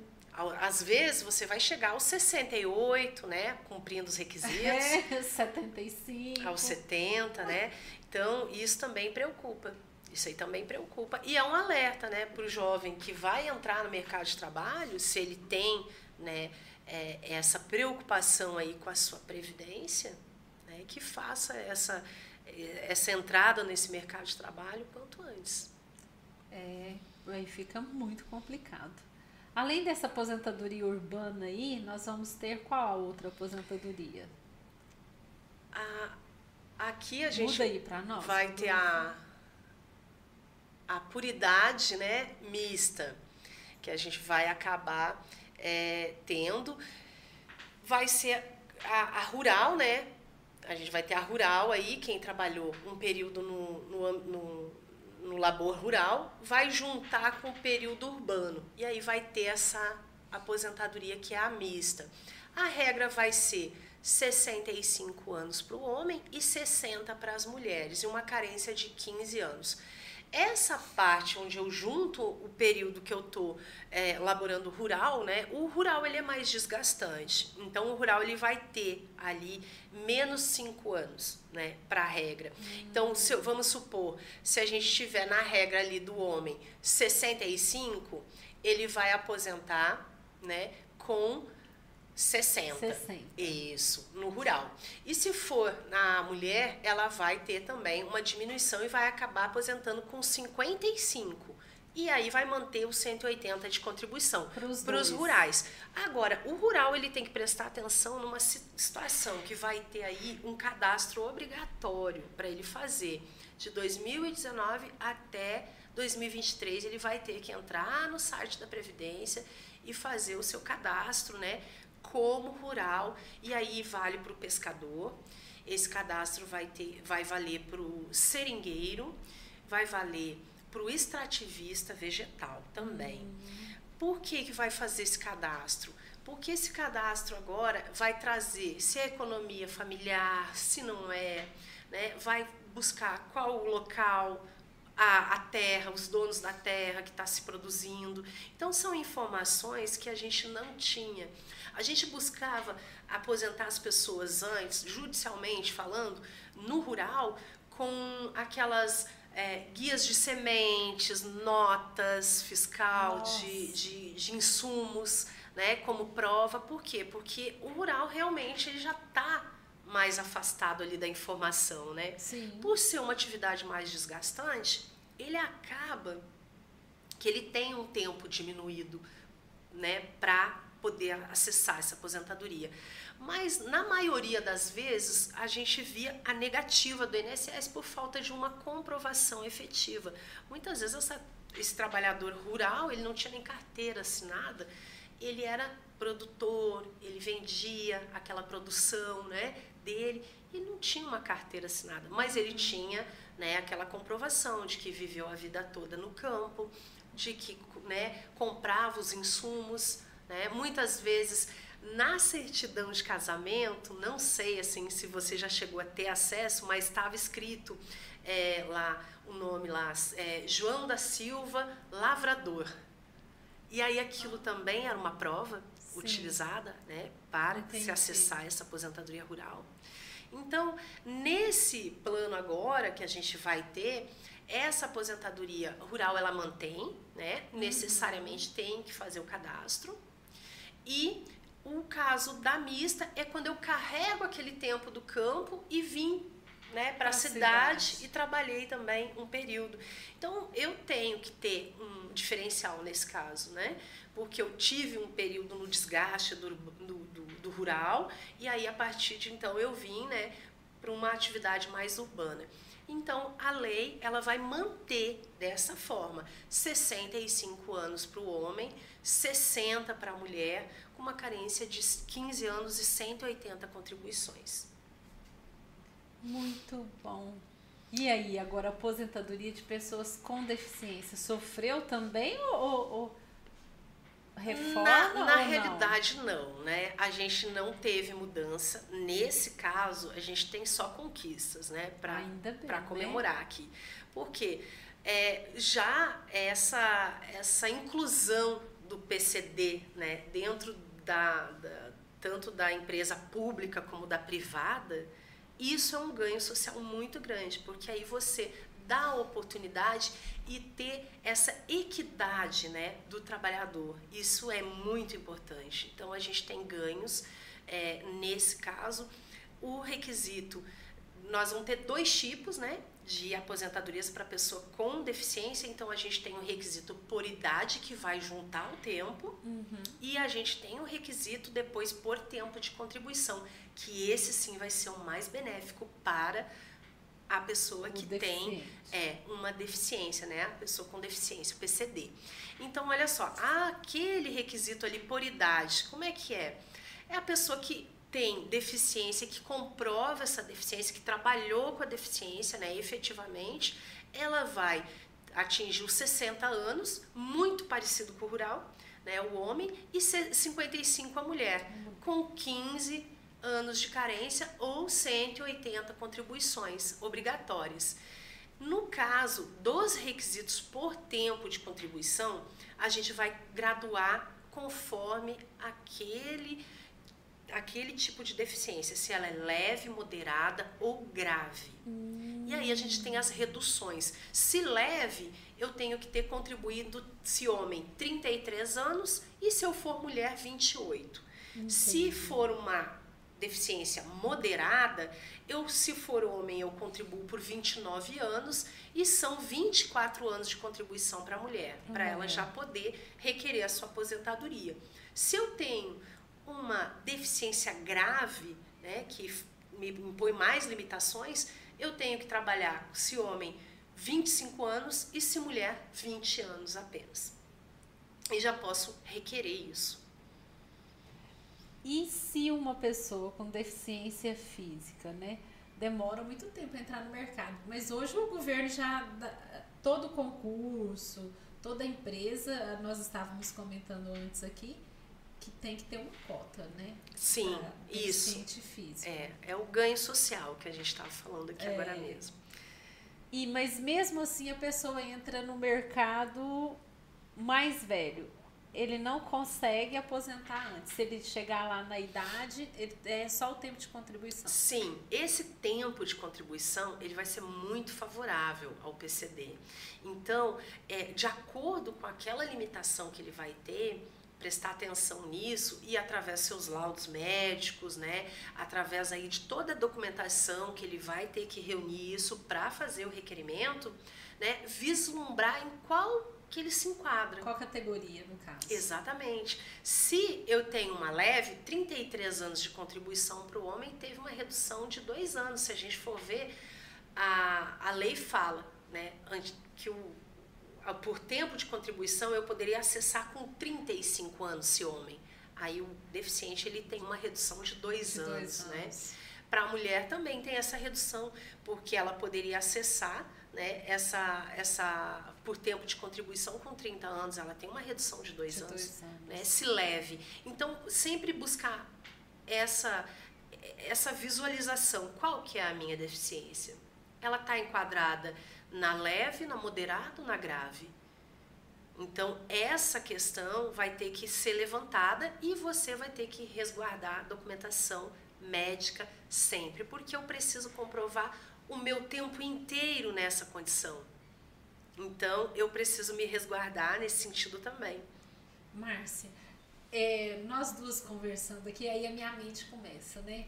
Às vezes você vai chegar aos 68, né? Cumprindo os requisitos. É, 75. Aos 70, né? Então, isso também preocupa. Isso aí também preocupa. E é um alerta né, para o jovem que vai entrar no mercado de trabalho, se ele tem né, é, essa preocupação aí com a sua previdência, né, que faça essa, essa entrada nesse mercado de trabalho quanto antes. É, aí fica muito complicado. Além dessa aposentadoria urbana aí, nós vamos ter qual a outra aposentadoria? A, Aqui a gente nós, vai ter a, a puridade né, mista, que a gente vai acabar é, tendo. Vai ser a, a, rural, né? A gente vai ter a rural aí, quem trabalhou um período no, no, no, no labor rural, vai juntar com o período urbano. E aí vai ter essa aposentadoria que é a mista. A regra vai ser 65 anos para o homem e 60 para as mulheres, e uma carência de 15 anos. Essa parte onde eu junto o período que eu estou é, laborando rural, né? O rural ele é mais desgastante. Então o rural ele vai ter ali menos 5 anos, né? Para a regra. Hum. Então se, vamos supor, se a gente tiver na regra ali do homem 65, ele vai aposentar, né? Com 60. 60. Isso, no rural. E se for na mulher, ela vai ter também uma diminuição e vai acabar aposentando com 55. E aí vai manter os 180 de contribuição para os rurais. Agora, o rural ele tem que prestar atenção numa situação que vai ter aí um cadastro obrigatório para ele fazer. De 2019 até 2023, ele vai ter que entrar no site da Previdência e fazer o seu cadastro, né? Como rural e aí vale para o pescador. Esse cadastro vai ter, vai valer para o seringueiro, vai valer para o extrativista vegetal também. Uhum. Por que, que vai fazer esse cadastro? Porque esse cadastro agora vai trazer se é economia familiar, se não é, né? vai buscar qual o local, a, a terra, os donos da terra que está se produzindo. Então, são informações que a gente não tinha. A gente buscava aposentar as pessoas antes, judicialmente falando, no rural, com aquelas é, guias de sementes, notas fiscal de, de, de, insumos, né, como prova. Por quê? Porque o rural realmente ele já está mais afastado ali da informação, né? Sim. Por ser uma atividade mais desgastante, ele acaba que ele tem um tempo diminuído, né, para poder acessar essa aposentadoria. Mas na maioria das vezes a gente via a negativa do INSS por falta de uma comprovação efetiva. Muitas vezes essa, esse trabalhador rural ele não tinha nem carteira assinada, ele era produtor, ele vendia aquela produção, né, dele e não tinha uma carteira assinada, mas ele tinha, né, aquela comprovação de que viveu a vida toda no campo, de que, né, comprava os insumos né? Muitas vezes, na certidão de casamento, não sei assim se você já chegou a ter acesso, mas estava escrito é, lá o nome lá, é, João da Silva Lavrador. E aí aquilo também era uma prova Sim. utilizada né, para Entendi. se acessar essa aposentadoria rural. Então, nesse plano agora que a gente vai ter, essa aposentadoria rural ela mantém, né? Uhum. Necessariamente tem que fazer o cadastro, e o caso da mista é quando eu carrego aquele tempo do campo e vim né, para a cidade, cidade, e trabalhei também um período. Então eu tenho que ter um diferencial nesse caso, né? Porque eu tive um período no desgaste do, do, do, do rural e aí a partir de então eu vim né, para uma atividade mais urbana. Então, a lei ela vai manter dessa forma: 65 anos para o homem, 60 para a mulher, com uma carência de 15 anos e 180 contribuições. Muito bom. E aí, agora, aposentadoria de pessoas com deficiência, sofreu também ou, ou reforma? Na, na realidade, não? não, né? A gente não teve mudança. Nesse caso, a gente tem só conquistas, né? Para né? comemorar né? aqui. Porque é, já essa, essa inclusão do PCD né, dentro da, da, tanto da empresa pública como da privada, isso é um ganho social muito grande, porque aí você dar a oportunidade e ter essa equidade né, do trabalhador. Isso é muito importante. Então, a gente tem ganhos é, nesse caso. O requisito, nós vamos ter dois tipos né, de aposentadorias para pessoa com deficiência. Então, a gente tem o requisito por idade, que vai juntar o tempo, uhum. e a gente tem o requisito depois por tempo de contribuição, que esse sim vai ser o mais benéfico para a pessoa que tem é, uma deficiência, né? A pessoa com deficiência, o PCD. Então, olha só, aquele requisito ali por idade, como é que é? É a pessoa que tem deficiência, que comprova essa deficiência, que trabalhou com a deficiência, né, efetivamente, ela vai atingir os 60 anos, muito parecido com o rural, né, o homem, e 55 a mulher, com 15 anos de carência ou 180 contribuições obrigatórias. No caso dos requisitos por tempo de contribuição, a gente vai graduar conforme aquele aquele tipo de deficiência, se ela é leve, moderada ou grave. Hum. E aí a gente tem as reduções. Se leve, eu tenho que ter contribuído, se homem, 33 anos e se eu for mulher, 28. Entendi. Se for uma deficiência moderada, eu, se for homem, eu contribuo por 29 anos e são 24 anos de contribuição para a mulher, uhum. para ela já poder requerer a sua aposentadoria. Se eu tenho uma deficiência grave, né, que me impõe mais limitações, eu tenho que trabalhar, se homem, 25 anos e se mulher, 20 anos apenas. E já posso requerer isso. E se uma pessoa com deficiência física, né, demora muito tempo a entrar no mercado, mas hoje o governo já todo concurso, toda empresa, nós estávamos comentando antes aqui, que tem que ter uma cota, né? Sim, isso. Físico. É, é o ganho social que a gente estava falando aqui é. agora mesmo. E mas mesmo assim a pessoa entra no mercado mais velho ele não consegue aposentar antes. Se ele chegar lá na idade, ele, é só o tempo de contribuição. Sim, esse tempo de contribuição ele vai ser muito favorável ao PCD. Então, é, de acordo com aquela limitação que ele vai ter, prestar atenção nisso e através seus laudos médicos, né, através aí de toda a documentação que ele vai ter que reunir isso para fazer o requerimento, né, vislumbrar em qual que ele se enquadra. Qual categoria, no caso? Exatamente. Se eu tenho uma leve, 33 anos de contribuição para o homem, teve uma redução de dois anos. Se a gente for ver, a, a lei fala né, que o, por tempo de contribuição eu poderia acessar com 35 anos se homem. Aí o deficiente ele tem uma redução de dois, de anos, dois anos, né? Para a mulher também tem essa redução, porque ela poderia acessar né, essa, essa por tempo de contribuição com 30 anos, ela tem uma redução de dois, de anos, dois anos, né, se leve. Então, sempre buscar essa, essa visualização. Qual que é a minha deficiência? Ela está enquadrada na leve, na moderada ou na grave? Então, essa questão vai ter que ser levantada e você vai ter que resguardar a documentação médica sempre, porque eu preciso comprovar o meu tempo inteiro nessa condição. Então, eu preciso me resguardar nesse sentido também. Márcia, é, nós duas conversando aqui, aí a minha mente começa, né?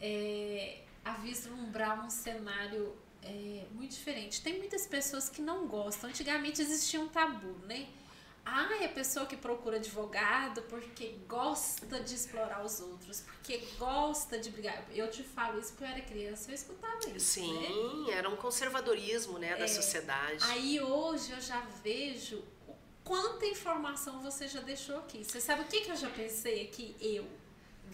É, a vislumbrar um cenário é, muito diferente. Tem muitas pessoas que não gostam. Antigamente existia um tabu, né? Ah, é a pessoa que procura advogado porque gosta de explorar os outros, porque gosta de brigar. Eu te falo isso porque eu era criança, eu escutava isso. Sim, né? era um conservadorismo né, da é, sociedade. Aí hoje eu já vejo quanta informação você já deixou aqui. Você sabe o que, que eu já pensei aqui? Eu,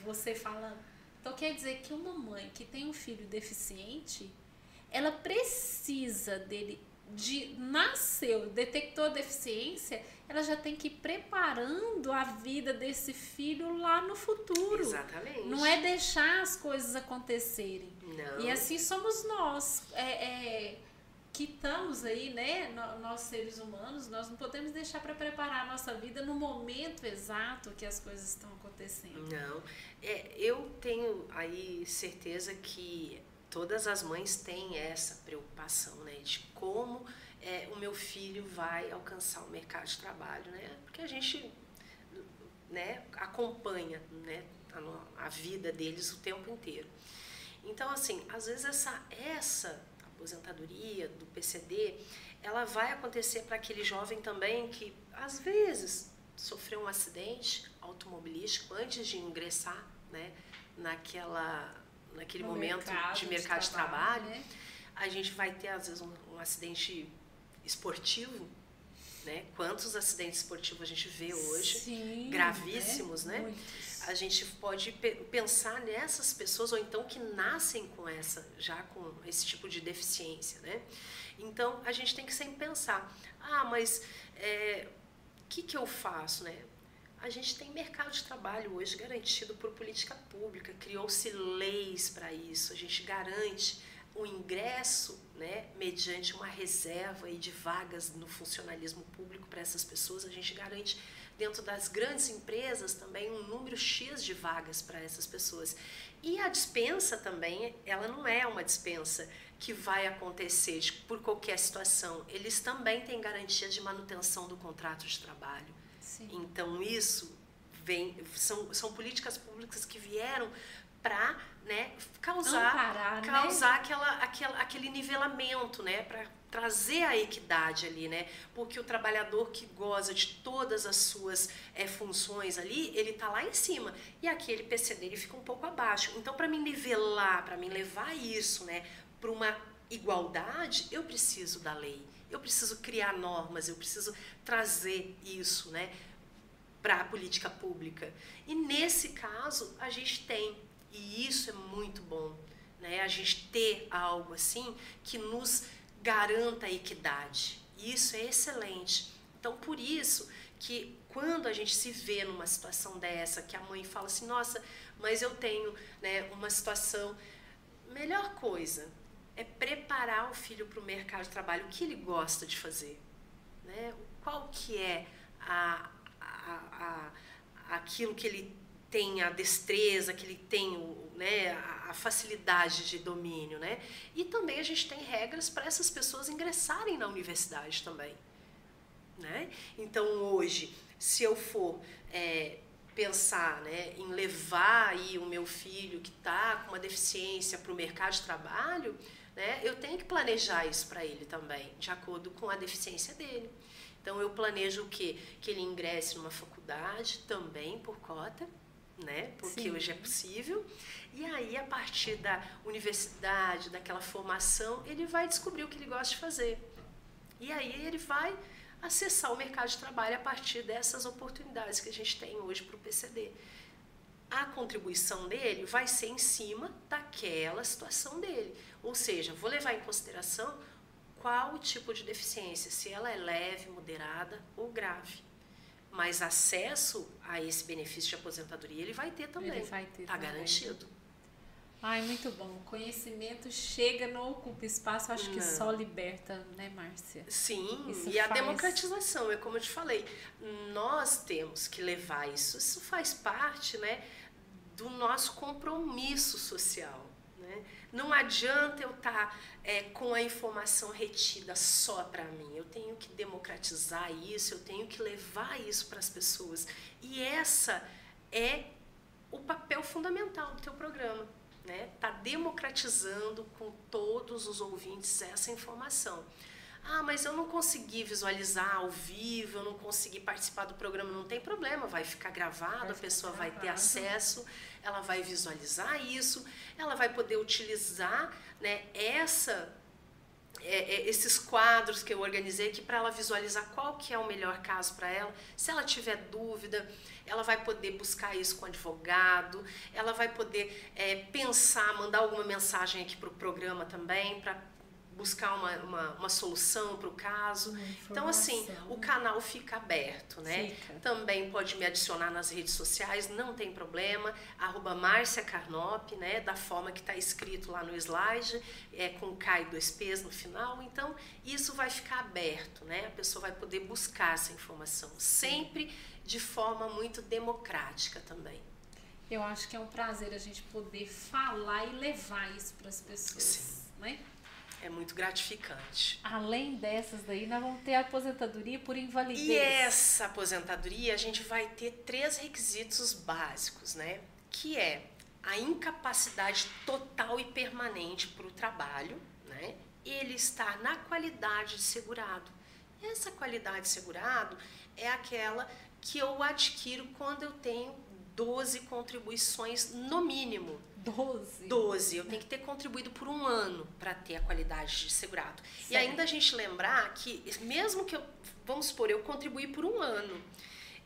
você falando. Então quer dizer que uma mãe que tem um filho deficiente, ela precisa dele de nasceu, detectou deficiência, ela já tem que ir preparando a vida desse filho lá no futuro. Exatamente. Não é deixar as coisas acontecerem. Não. E assim somos nós. É, é, que estamos aí, né? Nós seres humanos, nós não podemos deixar para preparar a nossa vida no momento exato que as coisas estão acontecendo. Não. É, eu tenho aí certeza que todas as mães têm essa preocupação, né? De como é, o meu filho vai alcançar o mercado de trabalho, né? Porque a gente né, acompanha né, a, a vida deles o tempo inteiro. Então, assim, às vezes essa, essa aposentadoria do PCD, ela vai acontecer para aquele jovem também que, às vezes, sofreu um acidente automobilístico antes de ingressar né, naquela, naquele no momento mercado, de mercado de trabalho. De trabalho. Né? A gente vai ter, às vezes, um, um acidente esportivo, né? Quantos acidentes esportivos a gente vê hoje, Sim, gravíssimos, né? né? A gente pode pensar nessas pessoas ou então que nascem com essa, já com esse tipo de deficiência, né? Então a gente tem que sempre pensar, ah, mas é, o que que eu faço, né? A gente tem mercado de trabalho hoje garantido por política pública, criou-se leis para isso, a gente garante o ingresso né, mediante uma reserva aí de vagas no funcionalismo público para essas pessoas, a gente garante dentro das grandes empresas também um número X de vagas para essas pessoas. E a dispensa também, ela não é uma dispensa que vai acontecer por qualquer situação. Eles também têm garantia de manutenção do contrato de trabalho. Sim. Então isso vem são, são políticas públicas que vieram para né, causar Amparar, né? causar né? aquela, aquela aquele nivelamento, né, para trazer a equidade ali, né? Porque o trabalhador que goza de todas as suas é, funções ali, ele tá lá em cima e aquele PC dele fica um pouco abaixo. Então, para mim nivelar, para mim levar isso, né, para uma igualdade, eu preciso da lei. Eu preciso criar normas, eu preciso trazer isso, né, para a política pública. E nesse caso, a gente tem, e isso é muito bom, né, a gente ter algo assim que nos garanta a equidade. Isso é excelente. Então, por isso que quando a gente se vê numa situação dessa, que a mãe fala assim, nossa, mas eu tenho né, uma situação, melhor coisa é preparar o filho para o mercado de trabalho, o que ele gosta de fazer, né? qual que é a, a, aquilo que ele tem a destreza, que ele tem o, né, a facilidade de domínio. Né? E também a gente tem regras para essas pessoas ingressarem na universidade também. Né? Então hoje, se eu for é, pensar né, em levar aí o meu filho que está com uma deficiência para o mercado de trabalho, né, eu tenho que planejar isso para ele também, de acordo com a deficiência dele. Então eu planejo o quê? Que ele ingresse numa faculdade também por cota, né? Porque Sim. hoje é possível. E aí, a partir da universidade, daquela formação, ele vai descobrir o que ele gosta de fazer. E aí ele vai acessar o mercado de trabalho a partir dessas oportunidades que a gente tem hoje para o PCD. A contribuição dele vai ser em cima daquela situação dele. Ou seja, vou levar em consideração qual o tipo de deficiência, se ela é leve, moderada ou grave. Mas acesso a esse benefício de aposentadoria ele vai ter também. Ele vai ter. Está garantido. Ai, muito bom. O conhecimento chega, não ocupa espaço, acho não. que só liberta, né, Márcia? Sim, isso e faz... a democratização, é como eu te falei, nós temos que levar isso, isso faz parte, né, do nosso compromisso social. Não adianta eu estar tá, é, com a informação retida só para mim. Eu tenho que democratizar isso, eu tenho que levar isso para as pessoas. E essa é o papel fundamental do teu programa. Né? Tá democratizando com todos os ouvintes essa informação. Ah, mas eu não consegui visualizar ao vivo, eu não consegui participar do programa, não tem problema, vai ficar gravado, vai a pessoa gravado. vai ter acesso ela vai visualizar isso, ela vai poder utilizar né, essa, é, é, esses quadros que eu organizei aqui para ela visualizar qual que é o melhor caso para ela. Se ela tiver dúvida, ela vai poder buscar isso com o advogado, ela vai poder é, pensar, mandar alguma mensagem aqui para o programa também, para buscar uma, uma, uma solução para o caso. Então, assim, o canal fica aberto, né? Fica. Também pode me adicionar nas redes sociais, não tem problema. Arroba Márcia Carnop, né? Da forma que está escrito lá no slide, é, com K e dois P's no final. Então, isso vai ficar aberto, né? A pessoa vai poder buscar essa informação, sempre de forma muito democrática também. Eu acho que é um prazer a gente poder falar e levar isso para as pessoas, Sim. né? É muito gratificante. Além dessas daí, nós vamos ter a aposentadoria por invalidez. E essa aposentadoria, a gente vai ter três requisitos básicos, né? Que é a incapacidade total e permanente para o trabalho, né? Ele está na qualidade de segurado. Essa qualidade de segurado é aquela que eu adquiro quando eu tenho 12 contribuições no mínimo 12? 12. Eu tenho que ter contribuído por um ano para ter a qualidade de segurado. Certo. E ainda a gente lembrar que, mesmo que eu, vamos supor, eu contribuí por um ano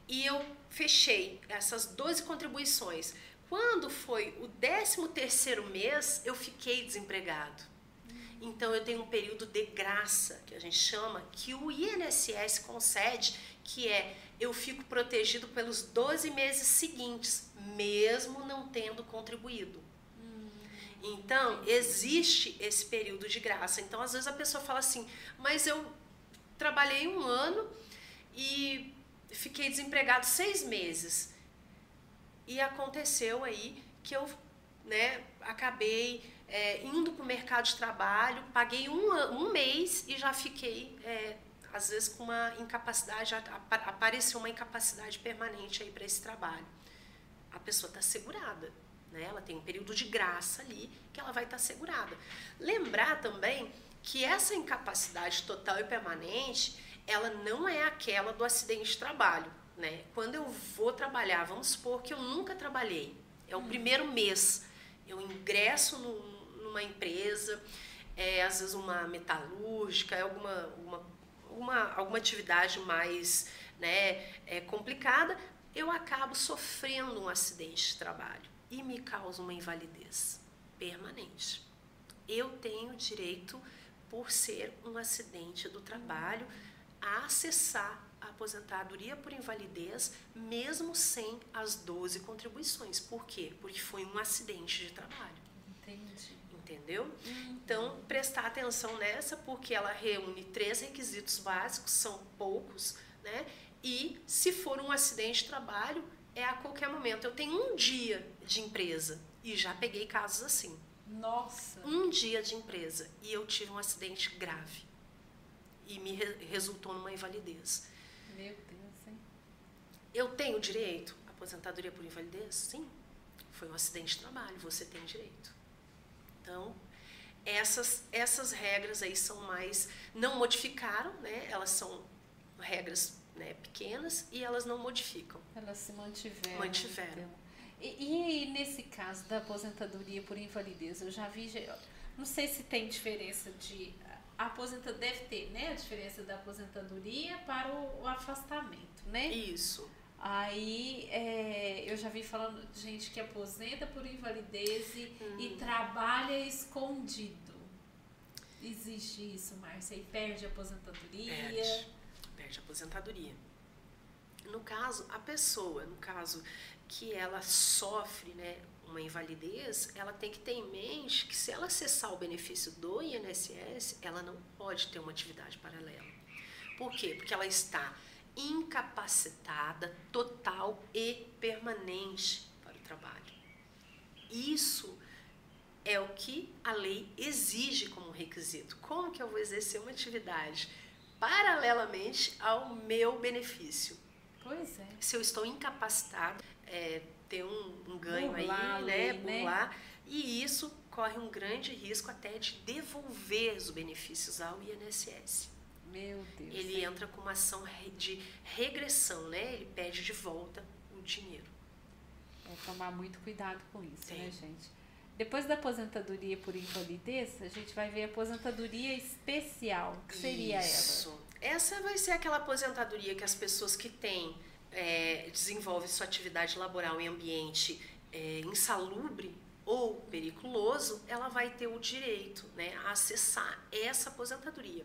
e eu fechei essas 12 contribuições. Quando foi o 13 terceiro mês, eu fiquei desempregado. Então eu tenho um período de graça, que a gente chama, que o INSS concede, que é eu fico protegido pelos 12 meses seguintes, mesmo não tendo contribuído. Hum, então, existe esse período de graça. Então, às vezes a pessoa fala assim, mas eu trabalhei um ano e fiquei desempregado seis meses. E aconteceu aí que eu né, acabei é, indo para o mercado de trabalho, paguei um, um mês e já fiquei, é, às vezes, com uma incapacidade, apareceu uma incapacidade permanente aí para esse trabalho. A pessoa está segurada, né? ela tem um período de graça ali que ela vai estar tá segurada. Lembrar também que essa incapacidade total e permanente, ela não é aquela do acidente de trabalho. Né? Quando eu vou trabalhar, vamos supor que eu nunca trabalhei, é o hum. primeiro mês, eu ingresso no, numa empresa, é, às vezes uma metalúrgica, é alguma, uma, uma, alguma atividade mais né, é, complicada, eu acabo sofrendo um acidente de trabalho e me causa uma invalidez permanente. Eu tenho direito, por ser um acidente do trabalho, a acessar a aposentadoria por invalidez, mesmo sem as 12 contribuições. Por quê? Porque foi um acidente de trabalho. Entendi. Entendeu? Uhum. Então, prestar atenção nessa, porque ela reúne três requisitos básicos, são poucos, né? E se for um acidente de trabalho, é a qualquer momento. Eu tenho um dia de empresa e já peguei casos assim. Nossa! Um dia de empresa e eu tive um acidente grave e me re resultou numa invalidez. Meu Deus, hein? Eu tenho direito à aposentadoria por invalidez? Sim. Foi um acidente de trabalho, você tem direito. Então, essas, essas regras aí são mais. não modificaram, né? Elas são regras né, pequenas e elas não modificam. Elas se mantiveram. Mantiveram. Então. E, e, nesse caso da aposentadoria por invalidez, eu já vi. Não sei se tem diferença de a aposentadoria deve ter, né? A diferença da aposentadoria para o, o afastamento, né? Isso. Aí é, eu já vi falando de gente que aposenta por invalidez e, hum. e trabalha escondido. Existe isso, Márcia? E perde a aposentadoria? Perde, perde a aposentadoria. No caso, a pessoa, no caso que ela sofre né, uma invalidez, ela tem que ter em mente que se ela acessar o benefício do INSS, ela não pode ter uma atividade paralela. Por quê? Porque ela está incapacitada total e permanente para o trabalho. Isso é o que a lei exige como requisito. Como que eu vou exercer uma atividade paralelamente ao meu benefício? Pois é. Se eu estou incapacitado, é, ter um, um ganho burlar aí, né? Burlar. Né? E isso corre um grande risco até de devolver os benefícios ao INSS. Meu Deus. Ele entra com uma ação de regressão, né? Ele pede de volta o dinheiro. É tomar muito cuidado com isso, Sim. né, gente? Depois da aposentadoria por invalidez, a gente vai ver a aposentadoria especial. que seria Isso. ela? Essa vai ser aquela aposentadoria que as pessoas que têm é, desenvolve sua atividade laboral em ambiente é, insalubre ou periculoso, ela vai ter o direito né, a acessar essa aposentadoria.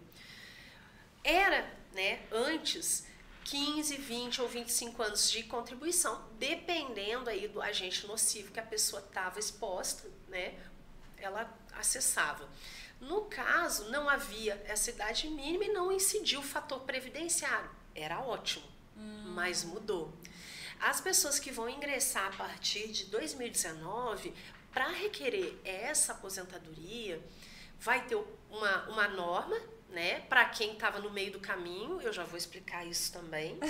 Era, né, antes, 15, 20 ou 25 anos de contribuição, dependendo aí do agente nocivo que a pessoa estava exposta, né, ela acessava. No caso, não havia essa idade mínima e não incidiu o fator previdenciário. Era ótimo hum. mas mudou. As pessoas que vão ingressar a partir de 2019 para requerer essa aposentadoria, vai ter uma, uma norma, né? Para quem estava no meio do caminho, eu já vou explicar isso também.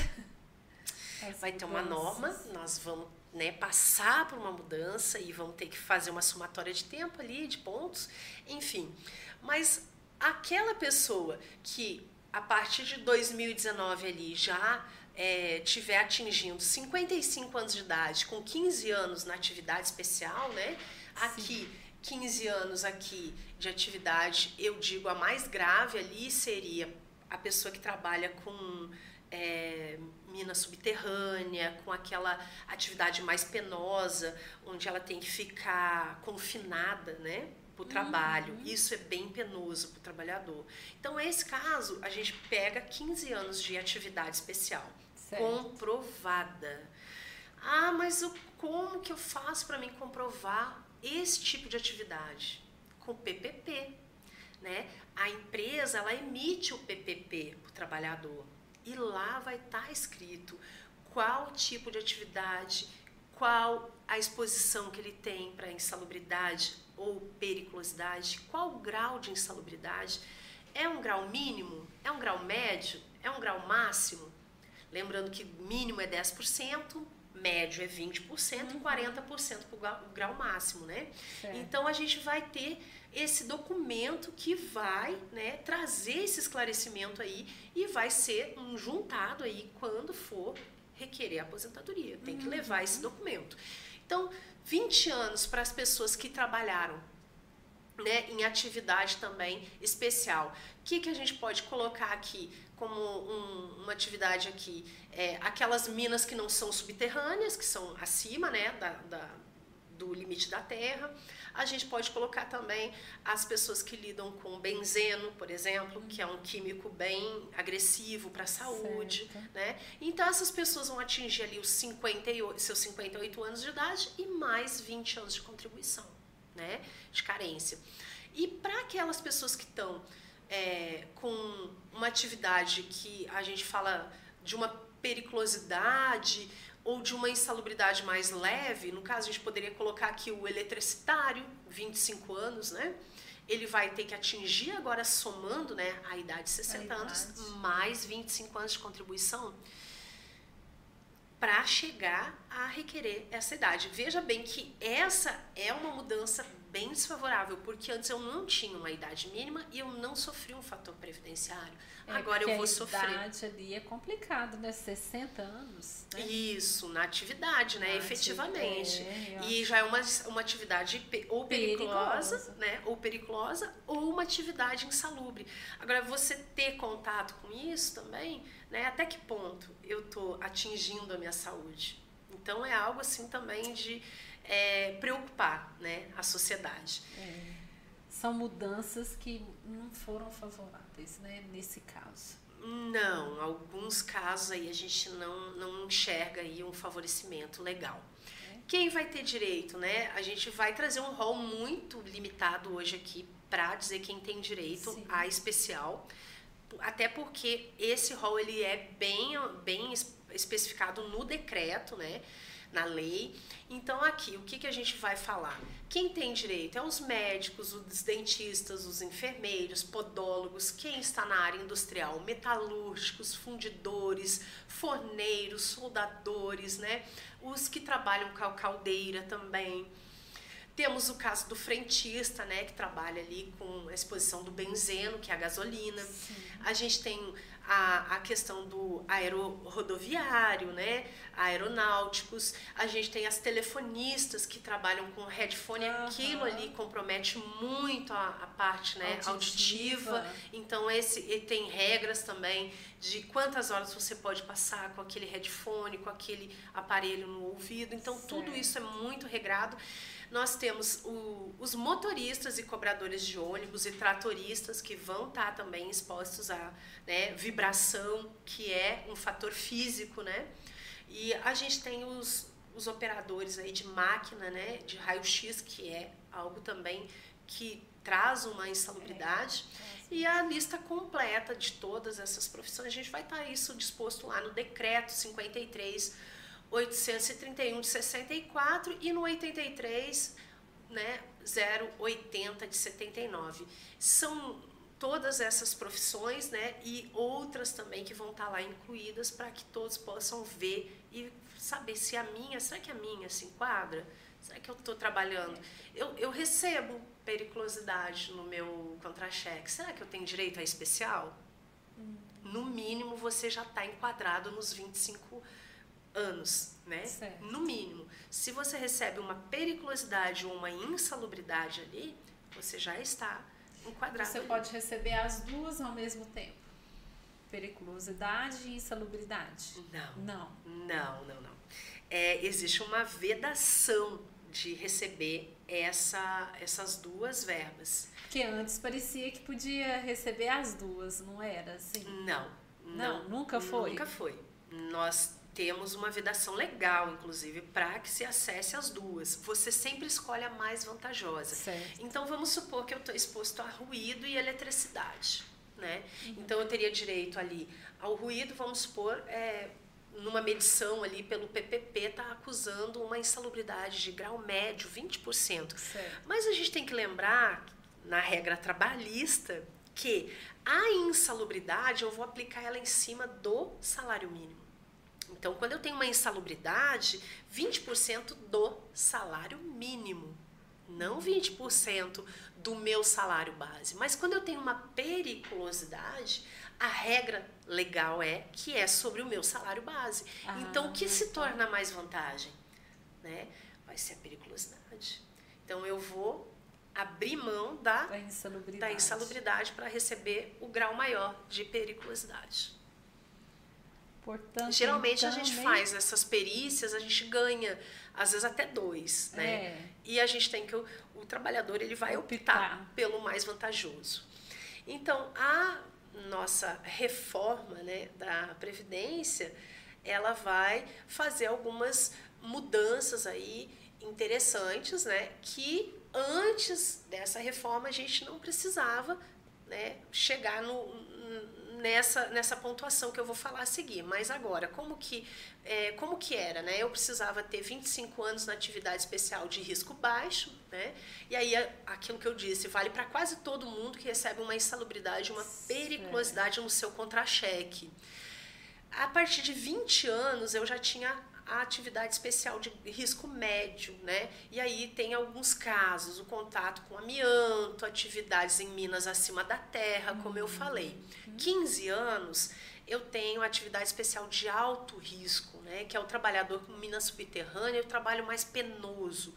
vai ter uma norma, nós vamos né, passar por uma mudança e vamos ter que fazer uma somatória de tempo ali, de pontos, enfim. Mas aquela pessoa que a partir de 2019 ali já é, tiver atingindo 55 anos de idade, com 15 anos na atividade especial, né? Aqui. 15 anos aqui de atividade, eu digo a mais grave ali seria a pessoa que trabalha com é, mina subterrânea, com aquela atividade mais penosa, onde ela tem que ficar confinada, né? para o trabalho. Uhum. Isso é bem penoso para o trabalhador. Então, nesse caso, a gente pega 15 anos de atividade especial. certo. comprovada. Ah, mas o, como que eu faço para me comprovar esse tipo de atividade? Com PPP, né? A empresa ela emite o PPP para o trabalhador e lá vai estar tá escrito qual tipo de atividade, qual a exposição que ele tem para insalubridade ou periculosidade, qual o grau de insalubridade. É um grau mínimo? É um grau médio? É um grau máximo? Lembrando que mínimo é 10%, médio é 20% uhum. e 40% para o grau máximo, né? Certo. Então a gente vai ter esse documento que vai né, trazer esse esclarecimento aí e vai ser um juntado aí quando for requerer a aposentadoria. Tem que levar esse uhum. documento. Então, 20 anos para as pessoas que trabalharam né, em atividade também especial. O que, que a gente pode colocar aqui como um, uma atividade aqui? É, aquelas minas que não são subterrâneas, que são acima né, da, da do limite da terra. A gente pode colocar também as pessoas que lidam com benzeno, por exemplo, que é um químico bem agressivo para a saúde, né? Então essas pessoas vão atingir ali os 58, seus 58 anos de idade e mais 20 anos de contribuição, né? De carência. E para aquelas pessoas que estão é, com uma atividade que a gente fala de uma periculosidade, ou de uma insalubridade mais leve, no caso a gente poderia colocar aqui o eletricitário, 25 anos, né? Ele vai ter que atingir agora somando, né, a idade de 60 anos mais 25 anos de contribuição para chegar a requerer essa idade. Veja bem que essa é uma mudança bem desfavorável, porque antes eu não tinha uma idade mínima e eu não sofri um fator previdenciário. É, Agora eu vou a sofrer. A idade ali é complicado, né? 60 anos. Né? Isso, na atividade, né? Na Efetivamente. É, e já é uma, uma atividade ou periculosa, periculosa, né? Ou periculosa, ou uma atividade insalubre. Agora, você ter contato com isso também, né? Até que ponto eu estou atingindo a minha saúde? Então é algo assim também de é, preocupar né, a sociedade. É. São mudanças que não foram favoráveis né, nesse caso. Não, alguns casos aí a gente não, não enxerga aí um favorecimento legal. É. Quem vai ter direito, né? A gente vai trazer um rol muito limitado hoje aqui para dizer quem tem direito Sim. a especial, até porque esse rol ele é bem, bem especificado no decreto, né? Na lei. Então, aqui, o que, que a gente vai falar? Quem tem direito é os médicos, os dentistas, os enfermeiros, podólogos, quem está na área industrial, metalúrgicos, fundidores, forneiros, soldadores, né? Os que trabalham com a caldeira também. Temos o caso do frentista, né, que trabalha ali com a exposição do benzeno, que é a gasolina. Sim. A gente tem a, a questão do aerorodoviário, né? aeronáuticos, a gente tem as telefonistas que trabalham com headphone, uhum. aquilo ali compromete muito a, a parte né, auditiva. auditiva. Então, esse tem regras também de quantas horas você pode passar com aquele headphone, com aquele aparelho no ouvido. Então, certo. tudo isso é muito regrado. Nós temos o, os motoristas e cobradores de ônibus e tratoristas que vão estar tá também expostos a né, vibração, que é um fator físico, né? E a gente tem os, os operadores aí de máquina, né, de raio-x, que é algo também que traz uma insalubridade. É, é, e a lista completa de todas essas profissões, a gente vai estar tá isso disposto lá no decreto 53 831 de 64 e no 83, né, 080 de 79. São todas essas profissões, né, e outras também que vão estar lá incluídas para que todos possam ver e saber se a minha, será que a minha se enquadra? Será que eu estou trabalhando? Eu, eu recebo periculosidade no meu contra-cheque. Será que eu tenho direito a especial? Hum. No mínimo, você já está enquadrado nos 25 anos, né? Certo. No mínimo. Se você recebe uma periculosidade ou uma insalubridade ali, você já está enquadrado. Você ali. pode receber as duas ao mesmo tempo. Periculosidade e insalubridade. Não. Não. Não, não, não. É, existe uma vedação de receber essa, essas duas verbas. Que antes parecia que podia receber as duas, não era assim? Não. Não, não nunca foi? Nunca foi. nós temos uma vedação legal, inclusive, para que se acesse as duas. Você sempre escolhe a mais vantajosa. Certo. Então, vamos supor que eu estou exposto a ruído e eletricidade. Né? Uhum. Então, eu teria direito ali ao ruído, vamos supor, é, numa medição ali pelo PPP, está acusando uma insalubridade de grau médio, 20%. Certo. Mas a gente tem que lembrar, na regra trabalhista, que a insalubridade eu vou aplicar ela em cima do salário mínimo. Então, quando eu tenho uma insalubridade, 20% do salário mínimo, não 20% do meu salário base. Mas quando eu tenho uma periculosidade, a regra legal é que é sobre o meu salário base. Ah, então, o que se torna mais vantagem? Né? Vai ser a periculosidade. Então, eu vou abrir mão da, da insalubridade, da insalubridade para receber o grau maior de periculosidade. Portanto, Geralmente então, a gente faz essas perícias, a gente ganha, às vezes até dois, né? É. E a gente tem que o, o trabalhador ele vai optar, optar pelo mais vantajoso. Então, a nossa reforma né, da Previdência, ela vai fazer algumas mudanças aí interessantes, né, que antes dessa reforma a gente não precisava né, chegar no, nessa, nessa pontuação que eu vou falar a seguir. Mas agora, como que, é, como que era? Né? Eu precisava ter 25 anos na atividade especial de risco baixo, né? e aí aquilo que eu disse vale para quase todo mundo que recebe uma insalubridade, uma periculosidade no seu contra-cheque. A partir de 20 anos eu já tinha a atividade especial de risco médio, né? E aí tem alguns casos, o contato com amianto, atividades em minas acima da terra, como uhum. eu falei. 15 anos eu tenho atividade especial de alto risco, né? Que é o trabalhador com mina subterrânea, o trabalho mais penoso.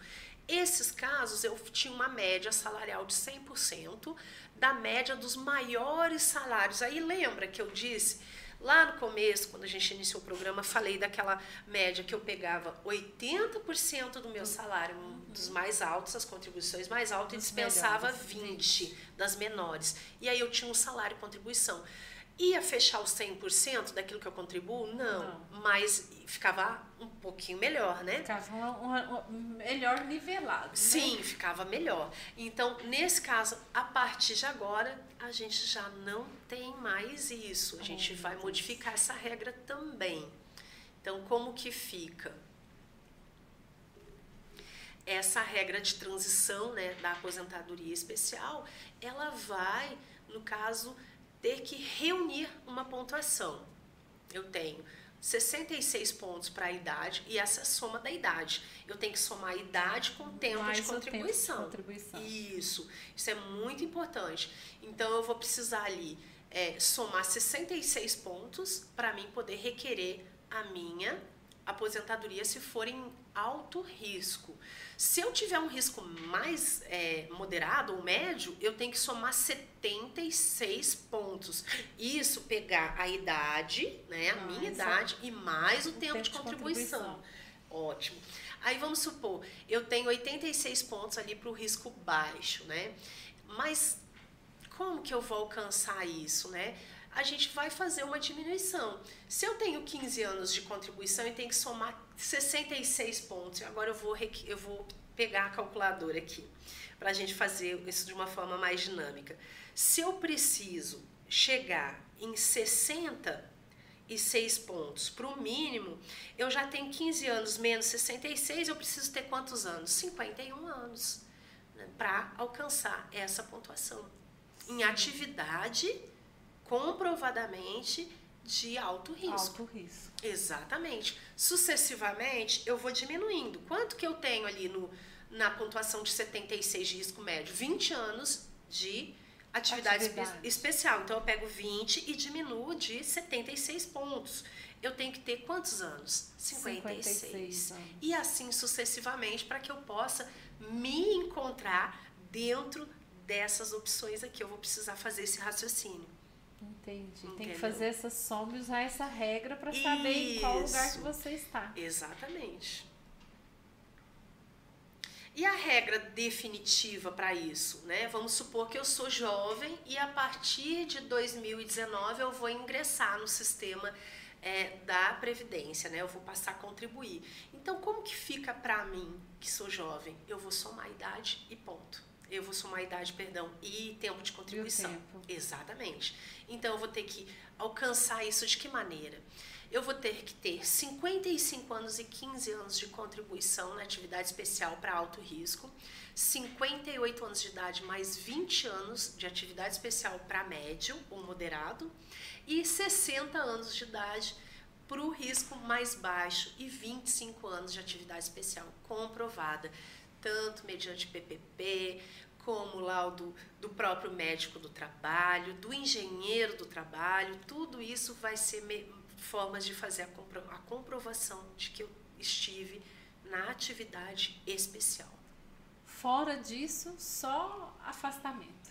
Esses casos eu tinha uma média salarial de 100% da média dos maiores salários. Aí lembra que eu disse Lá no começo, quando a gente iniciou o programa, falei daquela média que eu pegava 80% do meu salário, um dos mais altos, as contribuições mais altas, e dispensava 20 das menores. E aí eu tinha um salário e contribuição. Ia fechar os 100% daquilo que eu contribuo? Não, Não. Mas ficava um pouquinho melhor, né? Ficava uma melhor nivelado. Né? Sim, né? ficava melhor. Então, nesse caso, a partir de agora, a gente já não tem mais isso. A gente vai modificar essa regra também. Então, como que fica? Essa regra de transição né, da aposentadoria especial, ela vai, no caso, ter que reunir uma pontuação. Eu tenho 66 pontos para a idade e essa soma da idade. Eu tenho que somar a idade com o tempo, Mais de, contribuição. Tempo de contribuição. Isso, isso é muito importante. Então eu vou precisar ali é, somar 66 pontos para mim poder requerer a minha aposentadoria se for em alto risco. Se eu tiver um risco mais é, moderado ou médio, eu tenho que somar 76 pontos. Isso pegar a idade, né, a minha idade, e mais o, o tempo, tempo, de, contribuição. de contribuição. Ótimo. Aí vamos supor, eu tenho 86 pontos ali para o risco baixo, né? Mas como que eu vou alcançar isso, né? A gente vai fazer uma diminuição. Se eu tenho 15 anos de contribuição e tenho que somar 66 pontos, agora eu vou, eu vou pegar a calculadora aqui para a gente fazer isso de uma forma mais dinâmica. Se eu preciso chegar em 66 pontos para o mínimo, eu já tenho 15 anos menos 66, eu preciso ter quantos anos? 51 anos né, para alcançar essa pontuação. Em atividade comprovadamente de alto risco. Alto risco. Exatamente. Sucessivamente, eu vou diminuindo. Quanto que eu tenho ali no, na pontuação de 76 de risco médio? 20 anos de atividade, atividade. especial. Então, eu pego 20 e diminuo de 76 pontos. Eu tenho que ter quantos anos? 56. 56 anos. E assim sucessivamente, para que eu possa me encontrar dentro dessas opções aqui. Eu vou precisar fazer esse raciocínio. Entendi. Entendeu? Tem que fazer essa soma e usar essa regra para saber Isso. em qual lugar que você está. Exatamente. E a regra definitiva para isso, né? Vamos supor que eu sou jovem e a partir de 2019 eu vou ingressar no sistema é, da Previdência, né? Eu vou passar a contribuir. Então, como que fica para mim, que sou jovem? Eu vou somar a idade e ponto. Eu vou somar idade, perdão, e tempo de contribuição. tempo. Exatamente. Então, eu vou ter que alcançar isso de que maneira? Eu vou ter que ter 55 anos e 15 anos de contribuição na atividade especial para alto risco, 58 anos de idade mais 20 anos de atividade especial para médio ou moderado e 60 anos de idade para o risco mais baixo e 25 anos de atividade especial comprovada, tanto mediante PPP, como laudo do próprio médico do trabalho, do engenheiro do trabalho, tudo isso vai ser formas de fazer a, compro a comprovação de que eu estive na atividade especial. Fora disso, só afastamento.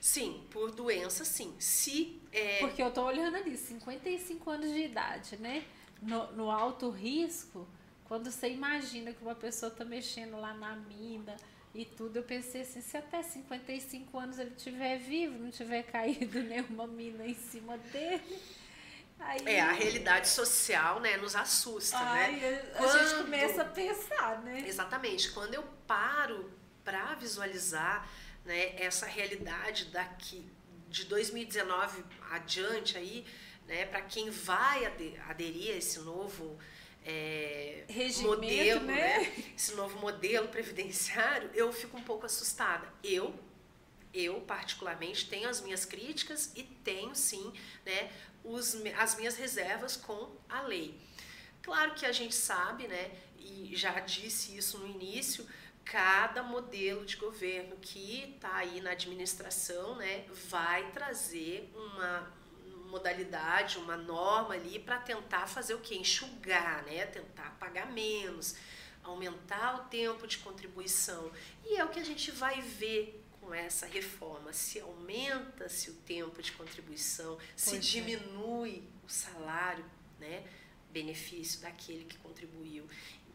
Sim, por doença, sim. Se é... Porque eu tô olhando ali, 55 anos de idade, né? No, no alto risco, quando você imagina que uma pessoa tá mexendo lá na mina e tudo, eu pensei assim, se até 55 anos ele estiver vivo, não tiver caído nenhuma mina em cima dele, Aí... É, a realidade social, né, nos assusta, Ai, né? A, Quando... gente começa a pensar, né? Exatamente. Quando eu paro para visualizar né, essa realidade daqui de 2019 adiante aí, né, para quem vai aderir a esse novo é, modelo, né? né? Esse novo modelo previdenciário, eu fico um pouco assustada. Eu, eu particularmente tenho as minhas críticas e tenho sim, né, os, as minhas reservas com a lei. Claro que a gente sabe, né, e já disse isso no início, cada modelo de governo que está aí na administração né, vai trazer uma modalidade, uma norma ali para tentar fazer o que? Enxugar, né? tentar pagar menos, aumentar o tempo de contribuição. E é o que a gente vai ver com essa reforma. Se aumenta-se o tempo de contribuição, pois se é. diminui o salário, né? benefício daquele que contribuiu.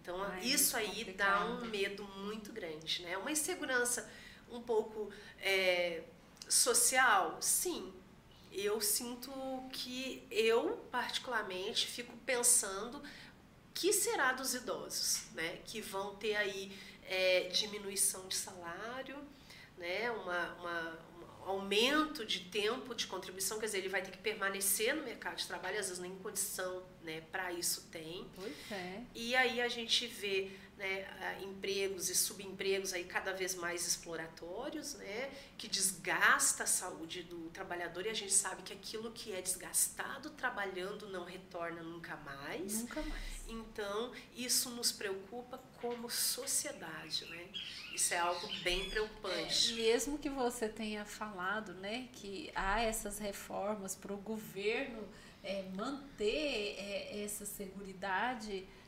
Então, Ai, isso aí dá um medo muito grande, né? Uma insegurança um pouco é, social, sim. Eu sinto que eu, particularmente, fico pensando que será dos idosos, né? Que vão ter aí é, diminuição de salário, né? Uma, uma, aumento de tempo de contribuição, quer dizer, ele vai ter que permanecer no mercado de trabalho, às vezes nem condição né, para isso tem. Pois é. E aí a gente vê né, empregos e subempregos aí cada vez mais exploratórios, né, que desgasta a saúde do trabalhador e a gente sabe que aquilo que é desgastado trabalhando não retorna nunca mais. Nunca mais. Então, isso nos preocupa como sociedade, né? Isso é algo bem preocupante. É, mesmo que você tenha falado, né, que há essas reformas para o governo é, manter é, essa segurança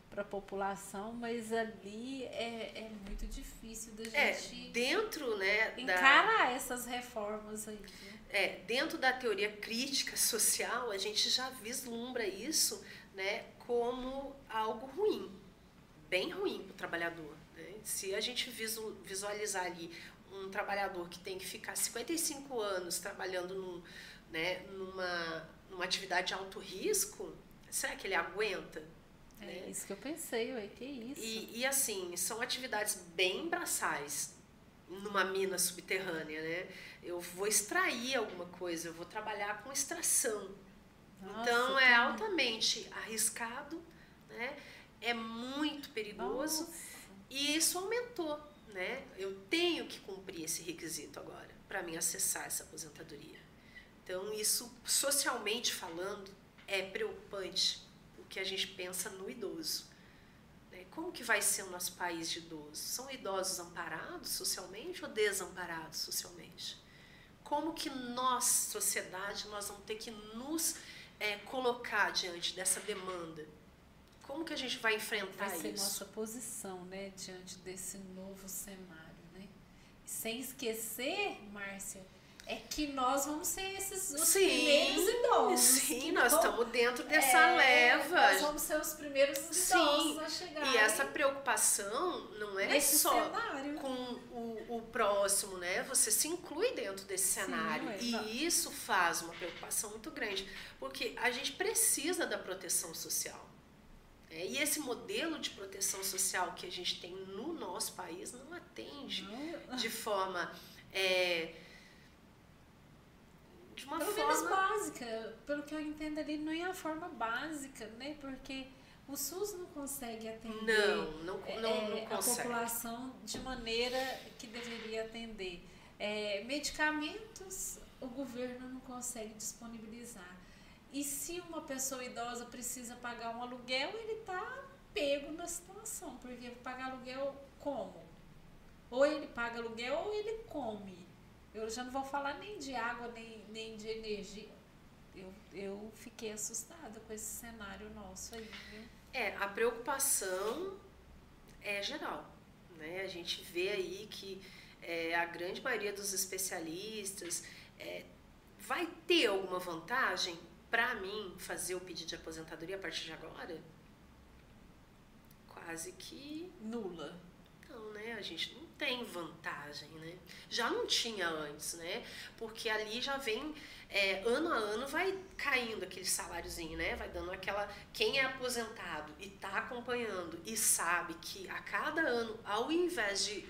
para a população, mas ali é, é muito difícil da é, gente é, dentro, né, encarar da, essas reformas aí. Né? É, dentro da teoria crítica social, a gente já vislumbra isso, né, como algo ruim, bem ruim para o trabalhador. Né? Se a gente visualizar ali um trabalhador que tem que ficar 55 anos trabalhando num, né, numa, numa atividade de alto risco, será que ele aguenta? É né? isso que eu pensei, ué, que isso. E, e assim, são atividades bem braçais numa mina subterrânea, né? Eu vou extrair alguma coisa, eu vou trabalhar com extração. Nossa, então é altamente arriscado, né? É muito perigoso Nossa. e isso aumentou, né? Eu tenho que cumprir esse requisito agora para mim acessar essa aposentadoria. Então isso socialmente falando é preocupante o que a gente pensa no idoso. Né? Como que vai ser o nosso país de idosos? São idosos amparados socialmente ou desamparados socialmente? Como que nós, sociedade, nós vamos ter que nos é, colocar diante dessa demanda? Como que a gente vai enfrentar vai ser isso? nossa posição, né, diante desse novo cenário, né? Sem esquecer, Márcia, É que nós vamos ser esses os sim, primeiros idosos. Sim, nós vão, estamos dentro dessa é, leva. Nós vamos ser os primeiros idosos sim, a chegar. E essa preocupação não é só cenário. com o, o próximo, né? Você se inclui dentro desse cenário. Sim, é, e isso faz uma preocupação muito grande. Porque a gente precisa da proteção social. É, e esse modelo de proteção social que a gente tem no nosso país não atende não. de forma. É, de uma pelo forma menos básica. Pelo que eu entendo ali, não é a forma básica, né? Porque o SUS não consegue atender não, não, não, não é, a população de maneira que deveria atender. É, medicamentos o governo não consegue disponibilizar. E se uma pessoa idosa precisa pagar um aluguel, ele está pego na situação, porque pagar aluguel como? Ou ele paga aluguel ou ele come. Eu já não vou falar nem de água, nem, nem de energia. Eu, eu fiquei assustada com esse cenário nosso aí, viu? É, a preocupação é geral. Né? A gente vê aí que é, a grande maioria dos especialistas é, vai ter alguma vantagem para mim fazer o pedido de aposentadoria a partir de agora? Quase que nula. Não, né? A gente não tem vantagem, né? Já não tinha antes, né? Porque ali já vem é, ano a ano vai caindo aquele saláriozinho, né? Vai dando aquela. Quem é aposentado e está acompanhando e sabe que a cada ano, ao invés de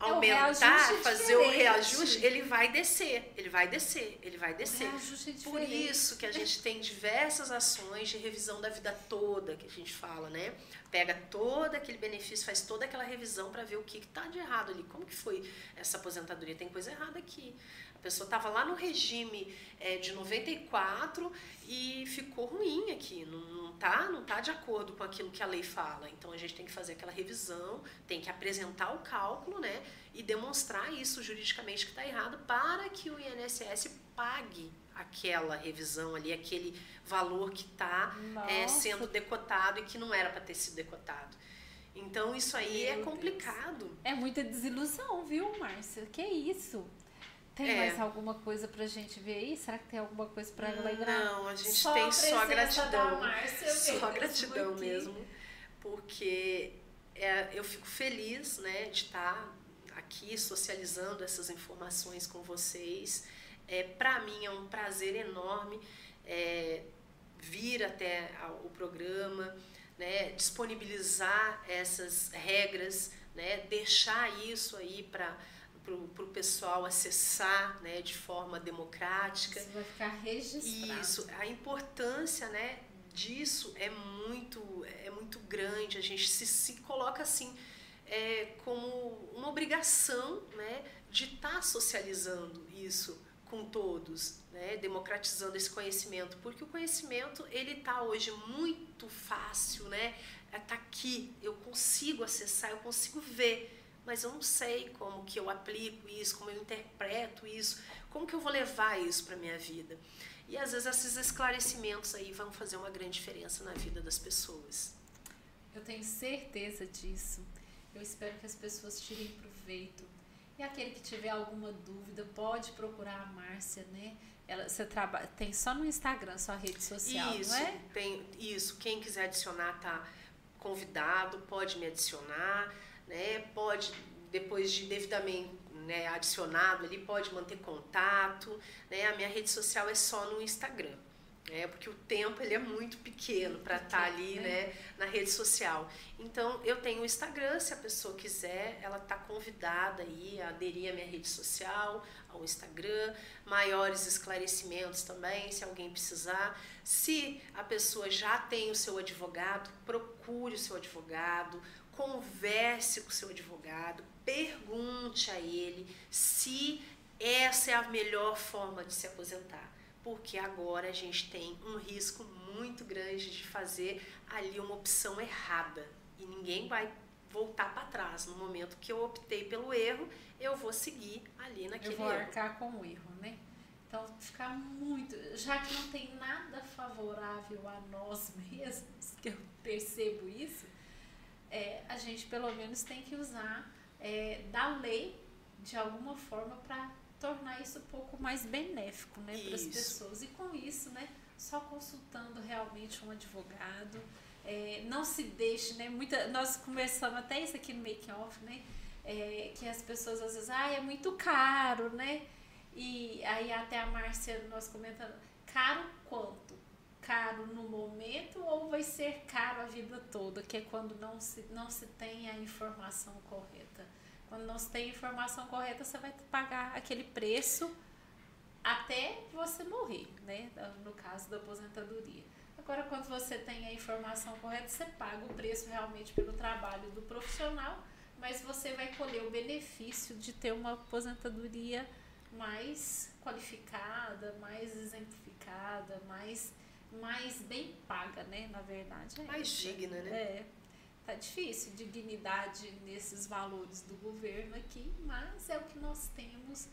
é aumentar, é fazer o reajuste, ele vai descer, ele vai descer, ele vai descer. É Por isso que a gente tem diversas ações de revisão da vida toda, que a gente fala, né? Pega todo aquele benefício, faz toda aquela revisão para ver o que está de errado ali. Como que foi essa aposentadoria? Tem coisa errada aqui. A pessoa estava lá no regime é, de 94 e ficou ruim aqui, não, não, tá, não tá de acordo com aquilo que a lei fala. Então a gente tem que fazer aquela revisão, tem que apresentar o cálculo, né? E demonstrar isso juridicamente que está errado para que o INSS pague aquela revisão ali, aquele valor que está é, sendo decotado e que não era para ter sido decotado. Então isso aí é Meu é complicado. Deus. É muita desilusão, viu, Márcia? Que isso? Tem é. mais alguma coisa pra gente ver aí? Será que tem alguma coisa pra lembrar? Não, a gente só tem a só gratidão. só gratidão aqui. mesmo. Porque é, eu fico feliz né, de estar aqui socializando essas informações com vocês. É, para mim é um prazer enorme é, vir até o programa, né, disponibilizar essas regras, né, deixar isso aí para para o pessoal acessar né, de forma democrática. Isso vai ficar registrado. Isso, a importância né, disso é muito, é muito grande. A gente se, se coloca assim é, como uma obrigação né, de estar tá socializando isso com todos, né, democratizando esse conhecimento, porque o conhecimento ele está hoje muito fácil, né? Está aqui, eu consigo acessar, eu consigo ver mas eu não sei como que eu aplico isso, como eu interpreto isso, como que eu vou levar isso para minha vida. E às vezes esses esclarecimentos aí vão fazer uma grande diferença na vida das pessoas. Eu tenho certeza disso. Eu espero que as pessoas tirem proveito. E aquele que tiver alguma dúvida, pode procurar a Márcia, né? Ela, você trabalha, tem só no Instagram, sua rede social, isso, não é? Tem, isso, quem quiser adicionar tá convidado, pode me adicionar né? Pode, depois de devidamente né, adicionado ali, pode manter contato, né? A minha rede social é só no Instagram. É, porque o tempo ele é muito pequeno para estar tá ali né? né, na rede social. Então eu tenho o Instagram, se a pessoa quiser, ela está convidada aí a aderir à minha rede social, ao Instagram, maiores esclarecimentos também, se alguém precisar. Se a pessoa já tem o seu advogado, procure o seu advogado, converse com o seu advogado, pergunte a ele se essa é a melhor forma de se aposentar. Porque agora a gente tem um risco muito grande de fazer ali uma opção errada e ninguém vai voltar para trás. No momento que eu optei pelo erro, eu vou seguir ali naquele erro. Eu vou erro. arcar com o erro, né? Então, ficar muito. Já que não tem nada favorável a nós mesmos, que eu percebo isso, é, a gente pelo menos tem que usar é, da lei de alguma forma para tornar isso um pouco mais benéfico, né, para as pessoas. E com isso, né, só consultando realmente um advogado, é, não se deixe, né, muita, nós conversamos até isso aqui no make off, né, é, que as pessoas às vezes, ah, é muito caro, né, e aí até a Márcia nós comentando, caro quanto? Caro no momento ou vai ser caro a vida toda, que é quando não se, não se tem a informação correta. Quando não se tem a informação correta, você vai pagar aquele preço até você morrer, né? No caso da aposentadoria. Agora, quando você tem a informação correta, você paga o preço realmente pelo trabalho do profissional, mas você vai colher o benefício de ter uma aposentadoria mais qualificada, mais exemplificada, mais, mais bem paga, né? Na verdade. É mais digna, né? É. Tá difícil, dignidade nesses valores do governo aqui, mas é o que nós temos.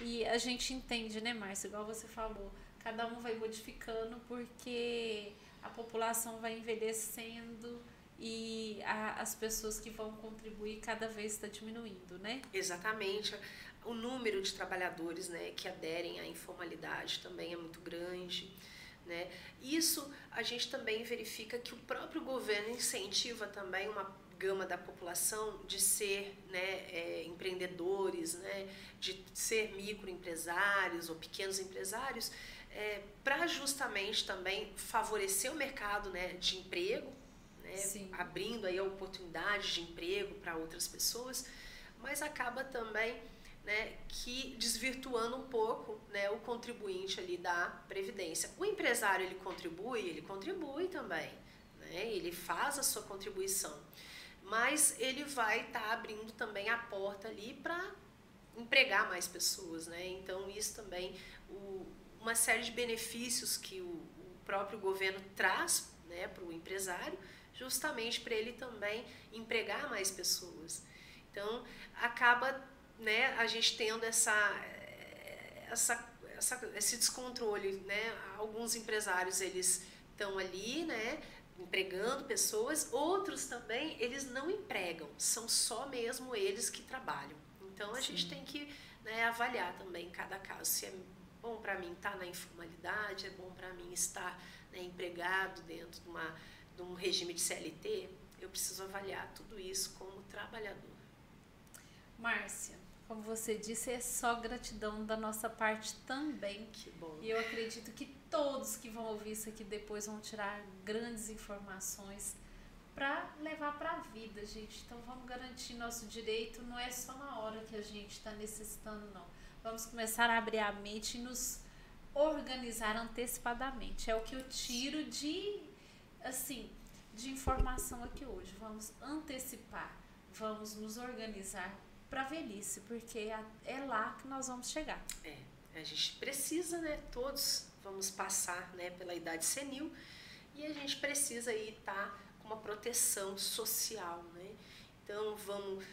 E a gente entende, né, Márcia? Igual você falou, cada um vai modificando porque a população vai envelhecendo e a, as pessoas que vão contribuir cada vez está diminuindo, né? Exatamente o número de trabalhadores né, que aderem à informalidade também é muito grande. Né? Isso a gente também verifica que o próprio governo incentiva também uma gama da população de ser né, é, empreendedores, né, de ser microempresários ou pequenos empresários, é, para justamente também favorecer o mercado né, de emprego, né, abrindo aí a oportunidade de emprego para outras pessoas, mas acaba também né, que desvirtuando um pouco né, o contribuinte ali da previdência. O empresário ele contribui, ele contribui também, né, ele faz a sua contribuição, mas ele vai estar tá abrindo também a porta ali para empregar mais pessoas, né? Então isso também o, uma série de benefícios que o, o próprio governo traz né, para o empresário, justamente para ele também empregar mais pessoas. Então acaba né, a gente tendo essa, essa, essa, esse descontrole, né? Alguns empresários eles estão ali, né, empregando pessoas, outros também eles não empregam, são só mesmo eles que trabalham. Então a Sim. gente tem que né, avaliar também cada caso se é bom para mim estar na informalidade, é bom para mim estar né, empregado dentro de, uma, de um regime de CLT. Eu preciso avaliar tudo isso como trabalhador. Márcia, como você disse, é só gratidão da nossa parte também. Que bom. E eu acredito que todos que vão ouvir isso aqui depois vão tirar grandes informações para levar para a vida, gente. Então vamos garantir nosso direito, não é só na hora que a gente está necessitando, não. Vamos começar a abrir a mente e nos organizar antecipadamente. É o que eu tiro de, assim, de informação aqui hoje. Vamos antecipar, vamos nos organizar para a velhice, porque é lá que nós vamos chegar. É, a gente precisa, né? Todos vamos passar, né, pela idade senil e a gente precisa aí estar tá com uma proteção social, né? Então vamos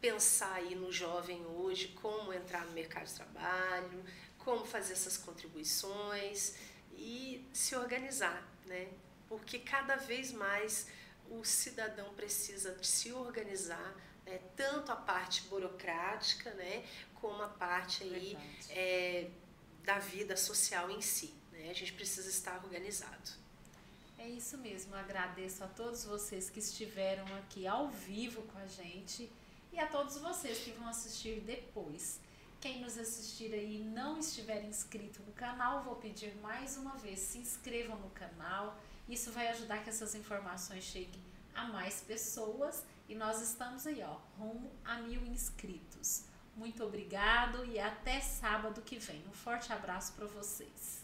pensar aí no jovem hoje como entrar no mercado de trabalho, como fazer essas contribuições e se organizar, né? Porque cada vez mais o cidadão precisa se organizar né, tanto a parte burocrática, né, como a parte aí é, da vida social em si. Né? A gente precisa estar organizado. É isso mesmo. Agradeço a todos vocês que estiveram aqui ao vivo com a gente e a todos vocês que vão assistir depois. Quem nos assistir aí e não estiver inscrito no canal, vou pedir mais uma vez, se inscrevam no canal. Isso vai ajudar que essas informações cheguem a mais pessoas e nós estamos aí, ó, rumo a mil inscritos. Muito obrigado e até sábado que vem. Um forte abraço para vocês.